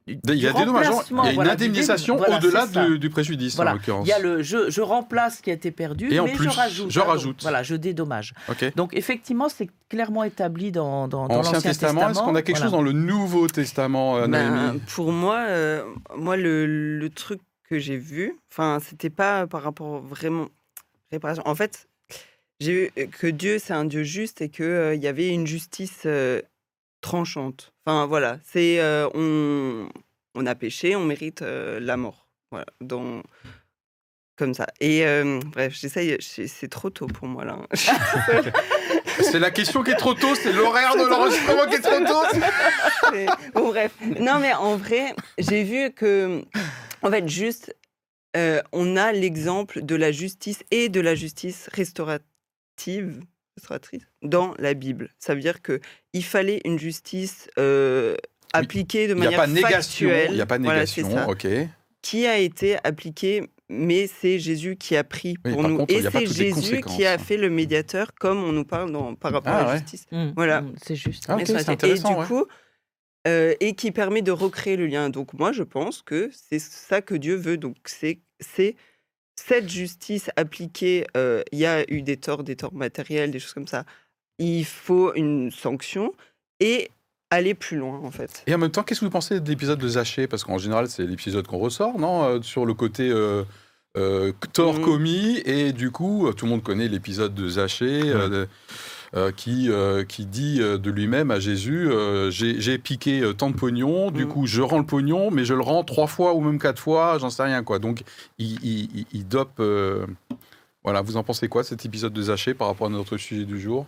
Il y a des dommages, remplacement, il y a une voilà, indemnisation voilà, au-delà du, du préjudice, Voilà. en l'occurrence. Il y a le je, je remplace ce qui a été perdu, Et en mais plus, je rajoute. je hein, donc, rajoute. voilà, je dédommage. Ok. Donc effectivement, c'est clairement établi dans, dans, dans Ancien l'Ancien Testament, est-ce qu'on a quelque Voilà. chose dans le Nouveau Testament, euh, Ben, pour moi, euh, moi le, le truc que j'ai vu, enfin, c'était pas par rapport vraiment réparation. En fait, j'ai vu que Dieu c'est un Dieu juste et que euh, il y avait une justice euh, tranchante. Enfin voilà, c'est euh, on on a péché, on mérite euh, la mort. Voilà, dans comme ça. Et euh, bref, j'essaye. c'est trop tôt pour moi là. C'est la question qui est trop tôt, c'est l'horaire de l'enregistrement qui est trop tôt. Bon, bref. Non, mais en vrai, j'ai vu que, en fait, juste, euh, on a l'exemple de la justice et de la justice restaurative, restauratrice dans la Bible. Ça veut dire que il fallait une justice euh, appliquée de Il n'y a manière pas de négation. factuelle. Il n'y a pas de Voilà, c'est négation. ça. ok. Qui a été appliquée mais c'est Jésus qui a pris pour nous. contre, il et a c'est Jésus qui a hein. fait le médiateur, comme on nous parle dans, par rapport Ah, à la ouais. justice. Mm, Voilà. mm, c'est juste. Ah, Et du ouais. coup, euh, et qui permet de recréer le lien. Donc moi, je pense que c'est ça que Dieu veut. Donc c'est c'est cette justice appliquée. euh, Il y a eu des torts, des torts matériels, des choses comme ça. Il faut une sanction et aller plus loin, en fait. Et en même temps, qu'est-ce que vous pensez de l'épisode de Zaché? Parce qu'en général, c'est l'épisode qu'on ressort, non Euh, Sur le côté euh, tort Mhm. commis. Et du coup, tout le monde connaît l'épisode de Zaché. Qui, euh, qui dit euh, de lui-même à Jésus euh, j'ai piqué euh, tant de pognon, du Mhm. coup je rends le pognon, mais je le rends trois fois ou même quatre fois, j'en sais rien quoi. Donc il, il, dope. euh, Voilà, vous en pensez quoi cet épisode de Zaché par rapport à notre sujet du jour?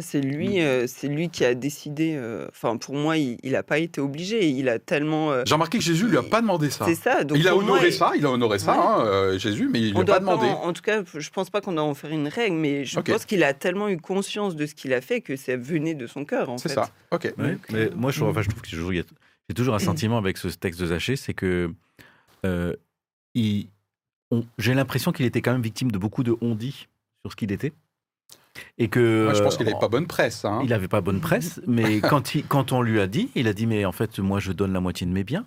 C'est Mm. lui, euh, c'est lui qui a décidé. euh, Enfin, pour moi, il n'a pas été obligé. Il a tellement. euh, J'ai remarqué que Jésus lui a pas demandé ça. c'est ça. Donc il a moi, honoré il- ça, il a honoré ça, Ouais. hein, euh, Jésus, mais il lui a doit pas demandé. en, en tout cas, je pense pas qu'on doit en faire une règle, mais je pense qu'il a tellement eu conscience de ce qu'il a fait que ça venait de son cœur, en C'est fait. ça. Ok. Ouais, Donc, mais euh, moi, je, trouve- mm. enfin, je trouve que j'ai toujours, il a- un sentiment avec ce texte de Zaché, c'est que euh, il- on- j'ai l'impression qu'il était quand même victime de beaucoup de on-dit sur ce qu'il était. Et que, Moi, je pense qu'il euh, n'avait pas bonne presse. hein. Il n'avait pas bonne presse, mais quand, il- quand on lui a dit, il a dit Mais en fait, moi, je donne la moitié de mes biens.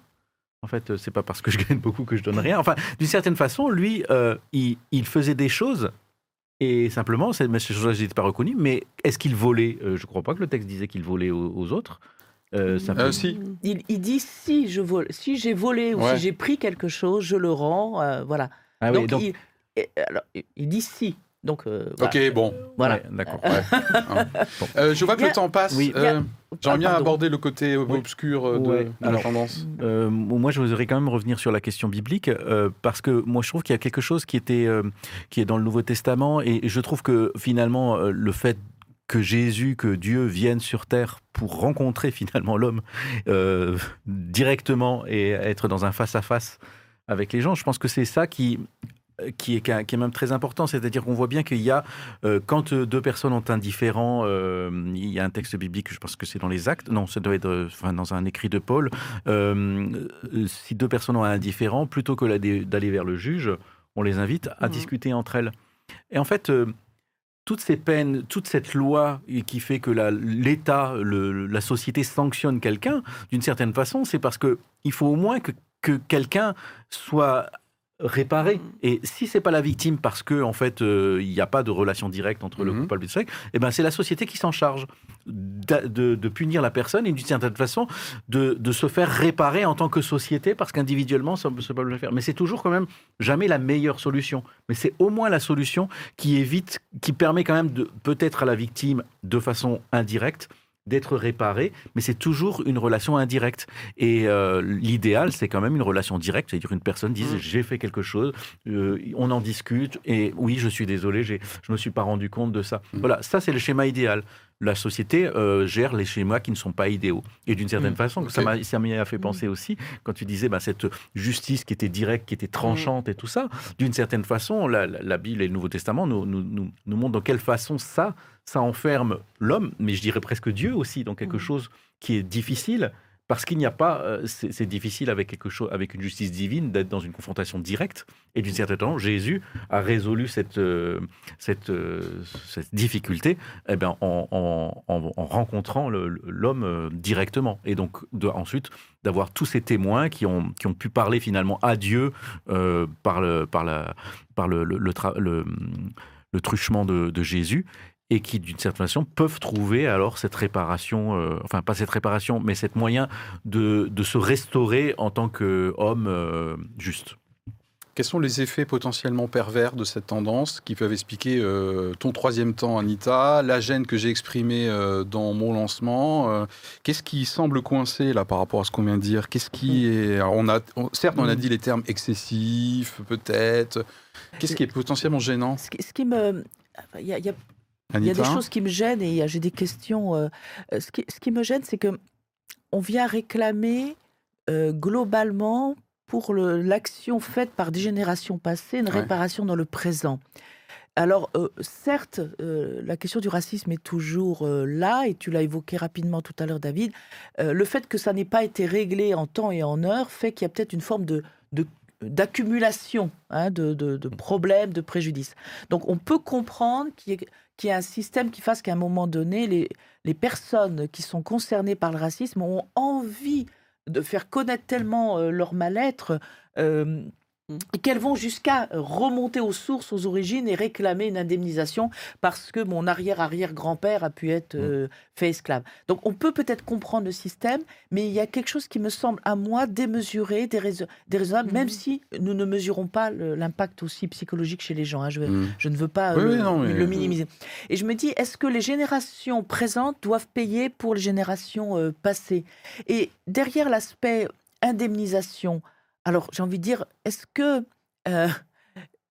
En fait, euh, c'est pas parce que je gagne beaucoup que je donne rien. Enfin, d'une certaine façon, lui, euh, il, il faisait des choses. Et simplement, ces choses-là n'étaient pas reconnues. Mais est-ce qu'il volait? Euh, Je ne crois pas que le texte disait qu'il volait aux, aux autres. Euh, Euh, si. Il, il dit si je vole, si j'ai volé ou Ouais. si j'ai pris quelque chose, je le rends. euh, voilà. Ah oui, donc, donc- il, et, alors, il- il dit si. Donc euh, voilà. Ok, bon. Voilà. Ouais, d'accord. Ouais. Euh, je vois que le temps passe. Oui. Euh, J'aimerais Ah, bien pardon. aborder le côté euh, Oui. obscur euh, de, Ouais. de la Alors, tendance. Euh, moi, je voudrais quand même revenir sur la question biblique euh, parce que moi, je trouve qu'il y a quelque chose qui était euh, qui est dans le Nouveau Testament et je trouve que finalement, euh, le fait que Jésus, que Dieu vienne sur terre pour rencontrer finalement l'homme euh, directement et être dans un face à face avec les gens, je pense que c'est ça qui qui est, qui est même très important, c'est-à-dire qu'on voit bien qu'il y a, euh, quand euh, deux personnes ont un différent, euh, il y a un texte biblique, je pense que c'est dans les actes, non, ça doit être enfin, dans un écrit de Paul, euh, si deux personnes ont un différent, plutôt que la- d'aller vers le juge, on les invite à Mhm. discuter entre elles. Et en fait, toutes ces peines, toute cette loi qui fait que la- l'État, le- la société sanctionne quelqu'un, d'une certaine façon, c'est parce que il faut au moins que, que quelqu'un soit réparé. Mhm. Et si c'est pas la victime parce que en fait euh, il n'y a pas de relation directe entre le Mhm. coupable et le suspect, eh ben c'est la société qui s'en charge d'a- de, de punir la personne et d'une certaine façon de, de se faire réparer en tant que société parce qu'individuellement ça ne peut pas le faire. Mais c'est toujours quand même jamais la meilleure solution. Mais c'est au moins la solution qui évite, qui permet quand même de peut-être à la victime de façon indirecte d'être réparée, mais c'est toujours une relation indirecte. Et euh, l'idéal, c'est quand même une relation directe, c'est-à-dire une personne dise Mm. j'ai fait quelque chose, euh, on en discute, et oui, je suis désolé, je me suis pas rendu compte de ça. Mm. Voilà, ça c'est le schéma idéal. La société euh, gère les schémas qui ne sont pas idéaux. Et d'une certaine Mm. façon, ça m'y a fait penser aussi, quand tu disais bah, cette justice qui était directe, qui était tranchante et tout ça, d'une certaine façon, la, la- la Bible et le Nouveau Testament nous, nous, nous, nous montrent dans quelle façon ça, ça enferme l'homme, mais je dirais presque Dieu aussi, dans quelque Mhm. chose qui est difficile, parce qu'il n'y a pas, euh, c'est difficile avec quelque chose, avec une justice divine d'être dans une confrontation directe. Et d'une certaine façon, Jésus a résolu cette euh, cette, euh, cette difficulté, eh bien, en, en- en- en rencontrant l'homme directement. Et donc de, ensuite d'avoir tous ces témoins qui ont qui ont pu parler finalement à Dieu par le par la par le le, le tra- le- le truchement de, de Jésus et qui, d'une certaine façon, peuvent trouver alors cette réparation, euh, enfin pas cette réparation, mais cet moyen de, de se restaurer en tant qu'homme euh, juste. Quels sont les effets potentiellement pervers de cette tendance qui peuvent expliquer euh, ton troisième temps, Anita, la gêne que j'ai exprimée euh, dans mon lancement euh, Qu'est-ce qui semble coincer là par rapport à ce qu'on vient de dire? Qu'est-ce qui est alors, on a, on- Certes, on a dit les termes excessifs, peut-être. Qu'est-ce qui est potentiellement gênant, Ce qui, ce qui me. Il y a- il y a Il y a des choses qui me gênent et a- j'ai des questions. euh, euh, ce, qui, ce qui me gêne, c'est que on vient réclamer euh, globalement pour l'action faite par des générations passées une Ouais. réparation dans le présent. Alors, euh, certes, euh, la question du racisme est toujours euh, là, et tu l'as évoqué rapidement tout à l'heure, David. Euh, le fait que ça n'ait pas été réglé en temps et en heure fait qu'il y a peut-être une forme de, de- d'accumulation hein, de, de- de problèmes, de préjudices. Donc, on peut comprendre qu'il y ait, qu'il y ait un système qui fasse qu'à un moment donné, les, les personnes qui sont concernées par le racisme ont envie de faire connaître tellement euh, leur mal-être euh, et qu'elles vont jusqu'à remonter aux sources, aux origines et réclamer une indemnisation parce que mon arrière-arrière-grand-père a pu être euh, fait esclave. Donc on peut peut-être comprendre le système, mais il y a quelque chose qui me semble à moi démesuré, dérais- déraisonnable, même Mhm. si nous ne mesurons pas l'impact aussi psychologique chez les gens. hein. Je, Hmm. je ne veux pas euh, oui, le, non, mais- le minimiser. Et je me dis, est-ce que les générations présentes doivent payer pour les générations euh, passées? Et derrière l'aspect indemnisation, alors j'ai envie de dire, est-ce que euh,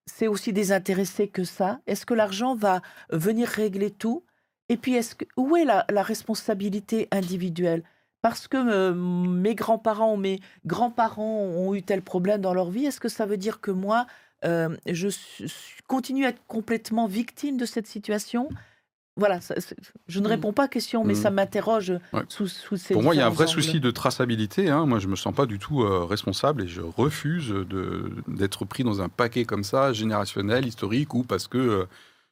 c'est aussi désintéressé que ça? Est-ce que l'argent va venir régler tout? Et puis, est-ce que, où est la, la responsabilité individuelle? Parce que euh, mes grands-parents ou mes grands-parents ont eu tel problème dans leur vie, est-ce que ça veut dire que moi, euh, je continue à être complètement victime de cette situation? Voilà, ça- je ne Mm. réponds pas à question, mais ça m'interroge Ouais. sous, sous ces Pour moi, il y a un vrai angles. souci de traçabilité. hein. Moi, je me sens pas du tout euh, responsable et je refuse d'être pris dans un paquet comme ça, générationnel, historique, ou parce que euh,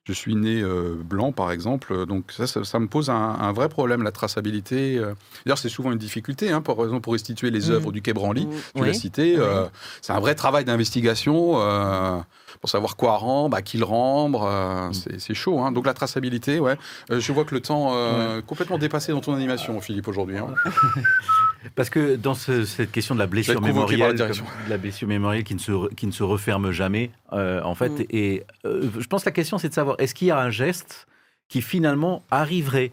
je suis né euh, blanc, par exemple. Donc ça, ça, ça me pose un, un vrai problème, la traçabilité. D'ailleurs, c'est souvent une difficulté, hein, par exemple, pour restituer les Mm. œuvres du Quai Branly. Tu Oui. l'as cité. Oui. c'est un vrai travail d'investigation pour savoir quoi rendre, à qui le rendre. euh, c'est- c'est chaud. hein. Donc la traçabilité, ouais. Euh, je vois que le temps euh, complètement dépassé dans ton animation, Philippe, aujourd'hui. hein. Parce que dans ce- cette question de la blessure la mémorielle, comme- de la blessure mémorielle qui ne se, qui ne se referme jamais, euh, en fait, Mm. et je pense que la question c'est de savoir est-ce qu'il y a un geste qui finalement arriverait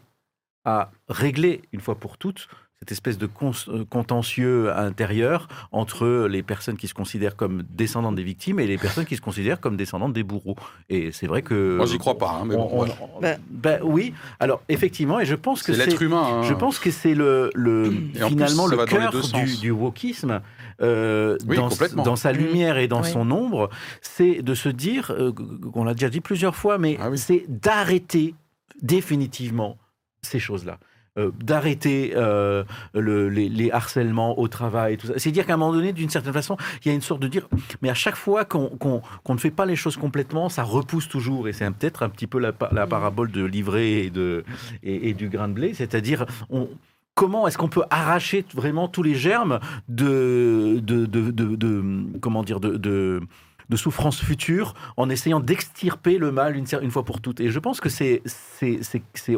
à régler une fois pour toutes cette espèce de euh, contentieux intérieur entre les personnes qui se considèrent comme descendantes des victimes et les personnes qui se considèrent comme descendantes des bourreaux. Et c'est vrai que Moi, j'y crois pas. hein, mais bon, on- Ben- ben oui. Alors effectivement, et je pense que c'est l'être humain. hein. je pense que c'est le, le finalement plus, le cœur deux du, du wokisme euh, Oui, dans, complètement. dans sa Mm. lumière et dans Oui. son ombre, c'est de se dire, euh, on l'a déjà dit plusieurs fois, mais Ah oui. c'est d'arrêter définitivement ces choses-là. Euh, d'arrêter euh, le- les, les harcèlements au travail, tout ça. C'est dire qu'à un moment donné, d'une certaine façon, il y a une sorte de dire, mais à chaque fois qu'on qu'on- qu'on ne fait pas les choses complètement, ça repousse toujours. Et c'est peut-être un petit peu la, la parabole de l'ivraie et, de, et, et du grain de blé, c'est-à-dire, on, comment est-ce qu'on peut arracher vraiment tous les germes de, de, de, de- de- comment dire, de, de, de souffrance future en essayant d'extirper le mal une, fois pour toutes? Et je pense que c'est c'est c'est c'est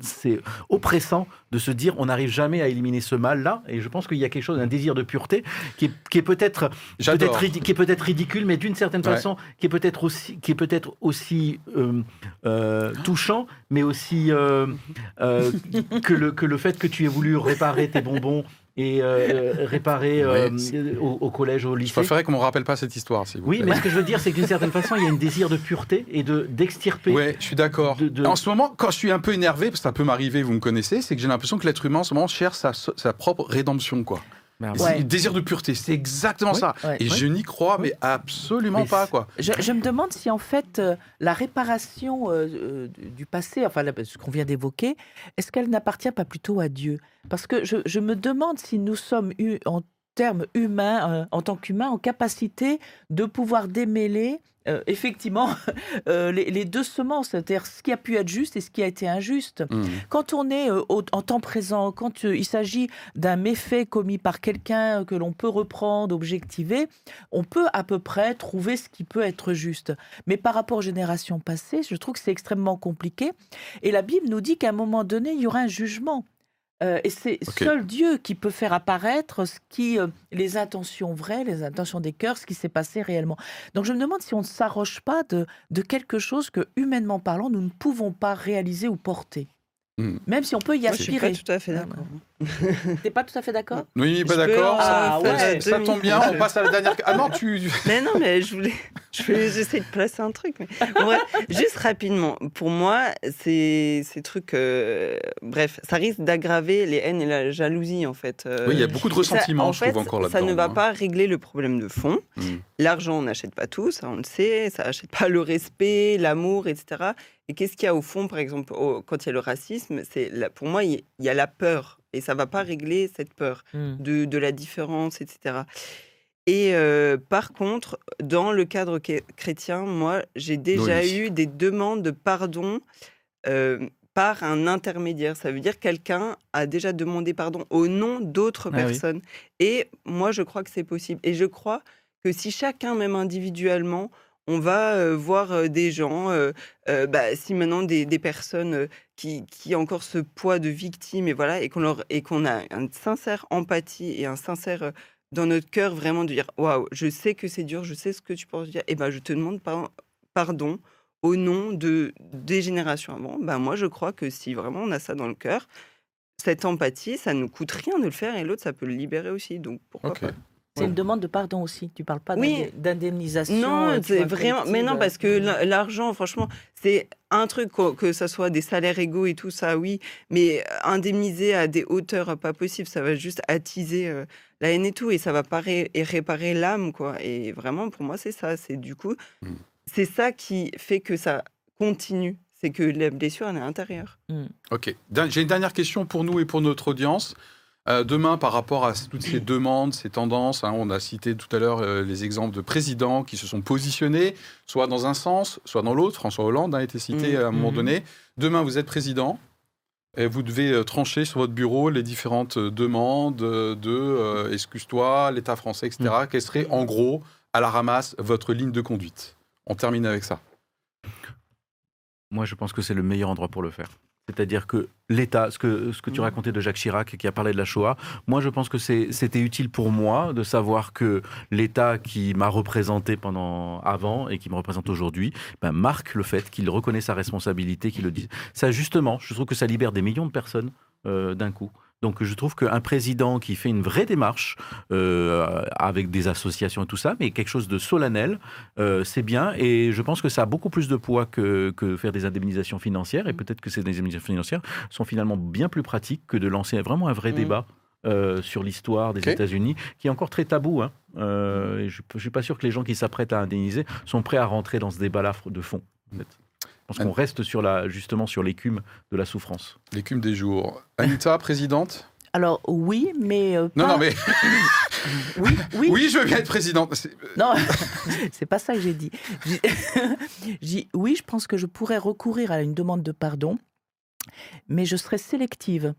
c'est oppressant de se dire on n'arrive jamais à éliminer ce mal-là. Et je pense qu'il y a quelque chose, un désir de pureté qui est, qui est peut-être ridi- qui est peut-être ridicule, mais d'une certaine Ouais. façon qui est peut-être aussi qui est peut-être aussi euh, euh, touchant, mais aussi euh, que le que le fait que tu aies voulu réparer tes bonbons et euh, réparer euh, Ouais. au, au collège, au Je lycée. préférais qu'on me rappelle pas cette histoire, s'il vous Oui, plaît. mais ce que je veux dire, c'est que d'une certaine façon, il y a un désir de pureté et de d'extirper. Ouais, je suis d'accord. de- de- En ce moment, quand je suis un peu énervé, parce que ça peut m'arriver, vous me connaissez, c'est que j'ai l'impression que l'être humain en ce moment cherche sa, sa propre rédemption, quoi. Ouais. le désir de pureté, c'est exactement Oui. ça. Ouais. Et je n'y crois, mais absolument Mais pas, quoi. Je, je me demande si en fait euh, la réparation euh, euh, du passé, enfin la- ce qu'on vient d'évoquer, est-ce qu'elle n'appartient pas plutôt à Dieu? Parce que je, je me demande si nous sommes eu, en termes humains, euh, en tant qu'humains, en capacité de pouvoir démêler euh, effectivement euh, les, les deux semences, c'est-à-dire ce qui a pu être juste et ce qui a été injuste. Hmm. Quand on est euh, au- en temps présent, quand il s'agit d'un méfait commis par quelqu'un que l'on peut reprendre, objectiver, on peut à peu près trouver ce qui peut être juste. Mais par rapport aux générations passées, je trouve que c'est extrêmement compliqué. Et la Bible nous dit qu'à un moment donné, il y aura un jugement. Euh, et c'est seul Dieu qui peut faire apparaître ce qui, euh, les intentions vraies, les intentions des cœurs, ce qui s'est passé réellement. Donc je me demande si on ne s'arroge pas de, de quelque chose que, humainement parlant, nous ne pouvons pas réaliser ou porter. Hmm. Même si on peut y Moi, je suis pas aspirer. tout à fait d'accord. T'es pas tout à fait d'accord? Oui, pas d'accord. en Ah, ça, ouais. ça tombe bien, on passe à la dernière. Ah non, tu. Mais non, mais je voulais. Je voulais- J'essaie de placer un truc. Mais... Juste rapidement. Pour moi, ces, ces trucs. euh, Bref, ça risque d'aggraver les haines et la jalousie, en fait. euh, Oui, il y a beaucoup de ça- ressentiments, en je fait, trouve, encore là-dedans. Ça ne va hein. pas régler le problème de fond. Hmm. L'argent, on n'achète pas tout, ça on le sait. Ça n'achète pas le respect, l'amour, etc. Et qu'est-ce qu'il y a au fond, par exemple, au- quand il y a le racisme C'est la- Pour moi, il y a la peur. Et ça ne va pas régler cette peur de, de la différence, etc. Et euh, par contre, dans le cadre chrétien, moi, j'ai déjà eu des demandes de pardon euh, par un intermédiaire. Ça veut dire que quelqu'un a déjà demandé pardon au nom d'autres Ah oui. personnes. Et moi, je crois que c'est possible. Et je crois que si chacun, même individuellement, on va euh, voir des gens, bah, si maintenant des, des personnes qui, qui ont encore ce poids de victime et voilà, et qu'on leur et qu'on a une sincère empathie et un sincère euh, dans notre cœur vraiment de dire waouh, je sais que c'est dur, je sais ce que tu penses dire, et ben je te demande par- pardon au nom de des générations avant. Ben moi je crois que si vraiment on a ça dans le cœur, cette empathie, ça nous coûte rien de le faire et l'autre ça peut le libérer aussi. Donc pourquoi pas C'est une demande de pardon aussi. Tu parles pas Oui. d'indemnisation. Non, euh, c'est vraiment. Mais non, parce que euh, la- l'argent, franchement, c'est un truc que, ça soit des salaires égaux et tout ça, oui. Mais indemniser à des hauteurs pas possibles, ça va juste attiser euh, la haine et tout, et ça va pas ré- et réparer l'âme, quoi. Et vraiment, pour moi, c'est ça. C'est du coup, Mm. c'est ça qui fait que ça continue. C'est que la blessure, elle est intérieure. Ok. Dan- J'ai une dernière question pour nous et pour notre audience. Euh, demain, par rapport à toutes ces demandes, ces tendances, hein, on a cité tout à l'heure euh, les exemples de présidents qui se sont positionnés, soit dans un sens, soit dans l'autre. François Hollande a été cité Mhm. à un moment Mhm. donné. Demain, vous êtes président. Et vous devez euh, trancher sur votre bureau les différentes demandes de euh, excuse-toi, l'État français, etc. Quelle serait en gros, à la ramasse, votre ligne de conduite? On termine avec ça. Moi, je pense que c'est le meilleur endroit pour le faire. C'est-à-dire que l'État, ce que, ce que tu Mhm. racontais de Jacques Chirac qui a parlé de la Shoah, moi je pense que c'était utile pour moi de savoir que l'État qui m'a représenté pendant avant et qui me représente aujourd'hui ben, marque le fait qu'il reconnaît sa responsabilité, qu'il le dit. Ça justement, je trouve que ça libère des millions de personnes euh, d'un coup. Donc je trouve qu'un président qui fait une vraie démarche euh, avec des associations et tout ça, mais quelque chose de solennel, euh, c'est bien. Et je pense que ça a beaucoup plus de poids que, que faire des indemnisations financières. Et peut-être que ces indemnisations financières sont finalement bien plus pratiques que de lancer vraiment un vrai Mm. débat. euh, sur l'histoire des. États-Unis, qui est encore très tabou. hein. Je ne suis pas sûr que les gens qui s'apprêtent à indemniser sont prêts à rentrer dans ce débat-là de fond. en fait. Je pense qu'on reste sur la, justement sur l'écume de la souffrance. L'écume des jours. Anita, présidente? Alors oui, mais euh, Non, pas- non, mais oui, oui, oui, je veux bien être présidente. C'est- Non, c'est pas ça que j'ai dit. Dit, oui, je pense que je pourrais recourir à une demande de pardon, mais je serais sélective.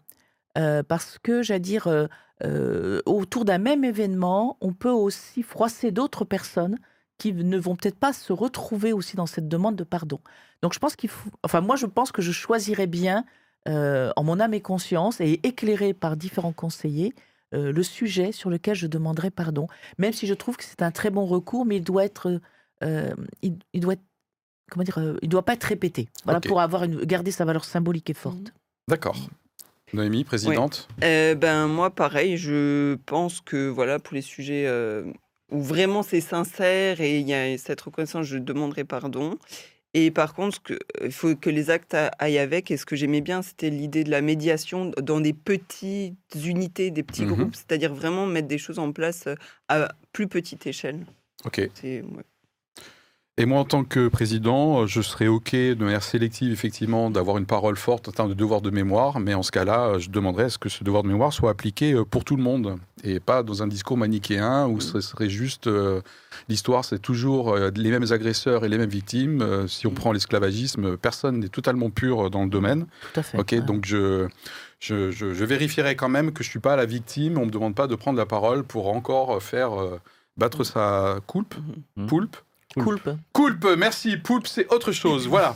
Euh, parce que, j'allais dire, euh, euh, autour d'un même événement, on peut aussi froisser d'autres personnes qui ne vont peut-être pas se retrouver aussi dans cette demande de pardon. Donc je pense qu'il faut... Enfin, moi, je pense que je choisirais bien, euh, en mon âme et conscience, et éclairé par différents conseillers, euh, le sujet sur lequel je demanderai pardon même si je trouve que c'est un très bon recours, mais il doit être, euh, il, il doit être, comment dire, euh, il doit pas être répété. Voilà pour avoir une, garder sa valeur symbolique et forte. D'accord. Noémie, présidente? Euh, ben moi pareil, je pense que voilà pour les sujets euh, où vraiment c'est sincère et il y a cette reconnaissance, je demanderai pardon. Et par contre, ce que- il faut que les actes aillent avec. Et ce que j'aimais bien, c'était l'idée de la médiation dans des petites unités, des petits Mhm. groupes. C'est-à-dire vraiment mettre des choses en place euh, à plus petite échelle. Ok. C'est- ouais. Et moi, en tant que président, je serais OK de manière sélective, effectivement, d'avoir une parole forte en termes de devoir de mémoire, mais en ce cas-là, je demanderais à ce que ce devoir de mémoire soit appliqué euh, pour tout le monde, et pas dans un discours manichéen où ce serait juste euh, l'histoire, c'est toujours euh, les mêmes agresseurs et les mêmes victimes. Euh, si on prend l'esclavagisme, personne n'est totalement pur dans le domaine. Tout à fait. Ok, Ouais. donc je, je, je, je vérifierai quand même que je suis pas la victime. On me demande pas de prendre la parole pour encore faire euh, battre sa coulpe, Mhm. poulpe. Coulpe. Coulpe, merci. Poulpe, c'est autre chose. Voilà.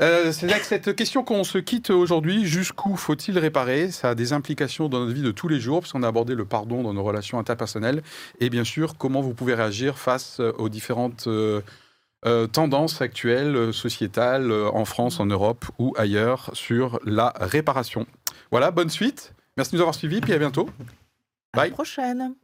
Euh, c'est avec cette question qu'on se quitte aujourd'hui. Jusqu'où faut-il réparer? Ça a des implications dans notre vie de tous les jours, puisqu'on a abordé le pardon dans nos relations interpersonnelles. Et bien sûr, comment vous pouvez réagir face aux différentes euh, euh, tendances actuelles, euh, sociétales, euh, en France, en Europe ou ailleurs, sur la réparation? Voilà, bonne suite. Merci de nous avoir suivis, puis à bientôt. À la Bye. prochaine.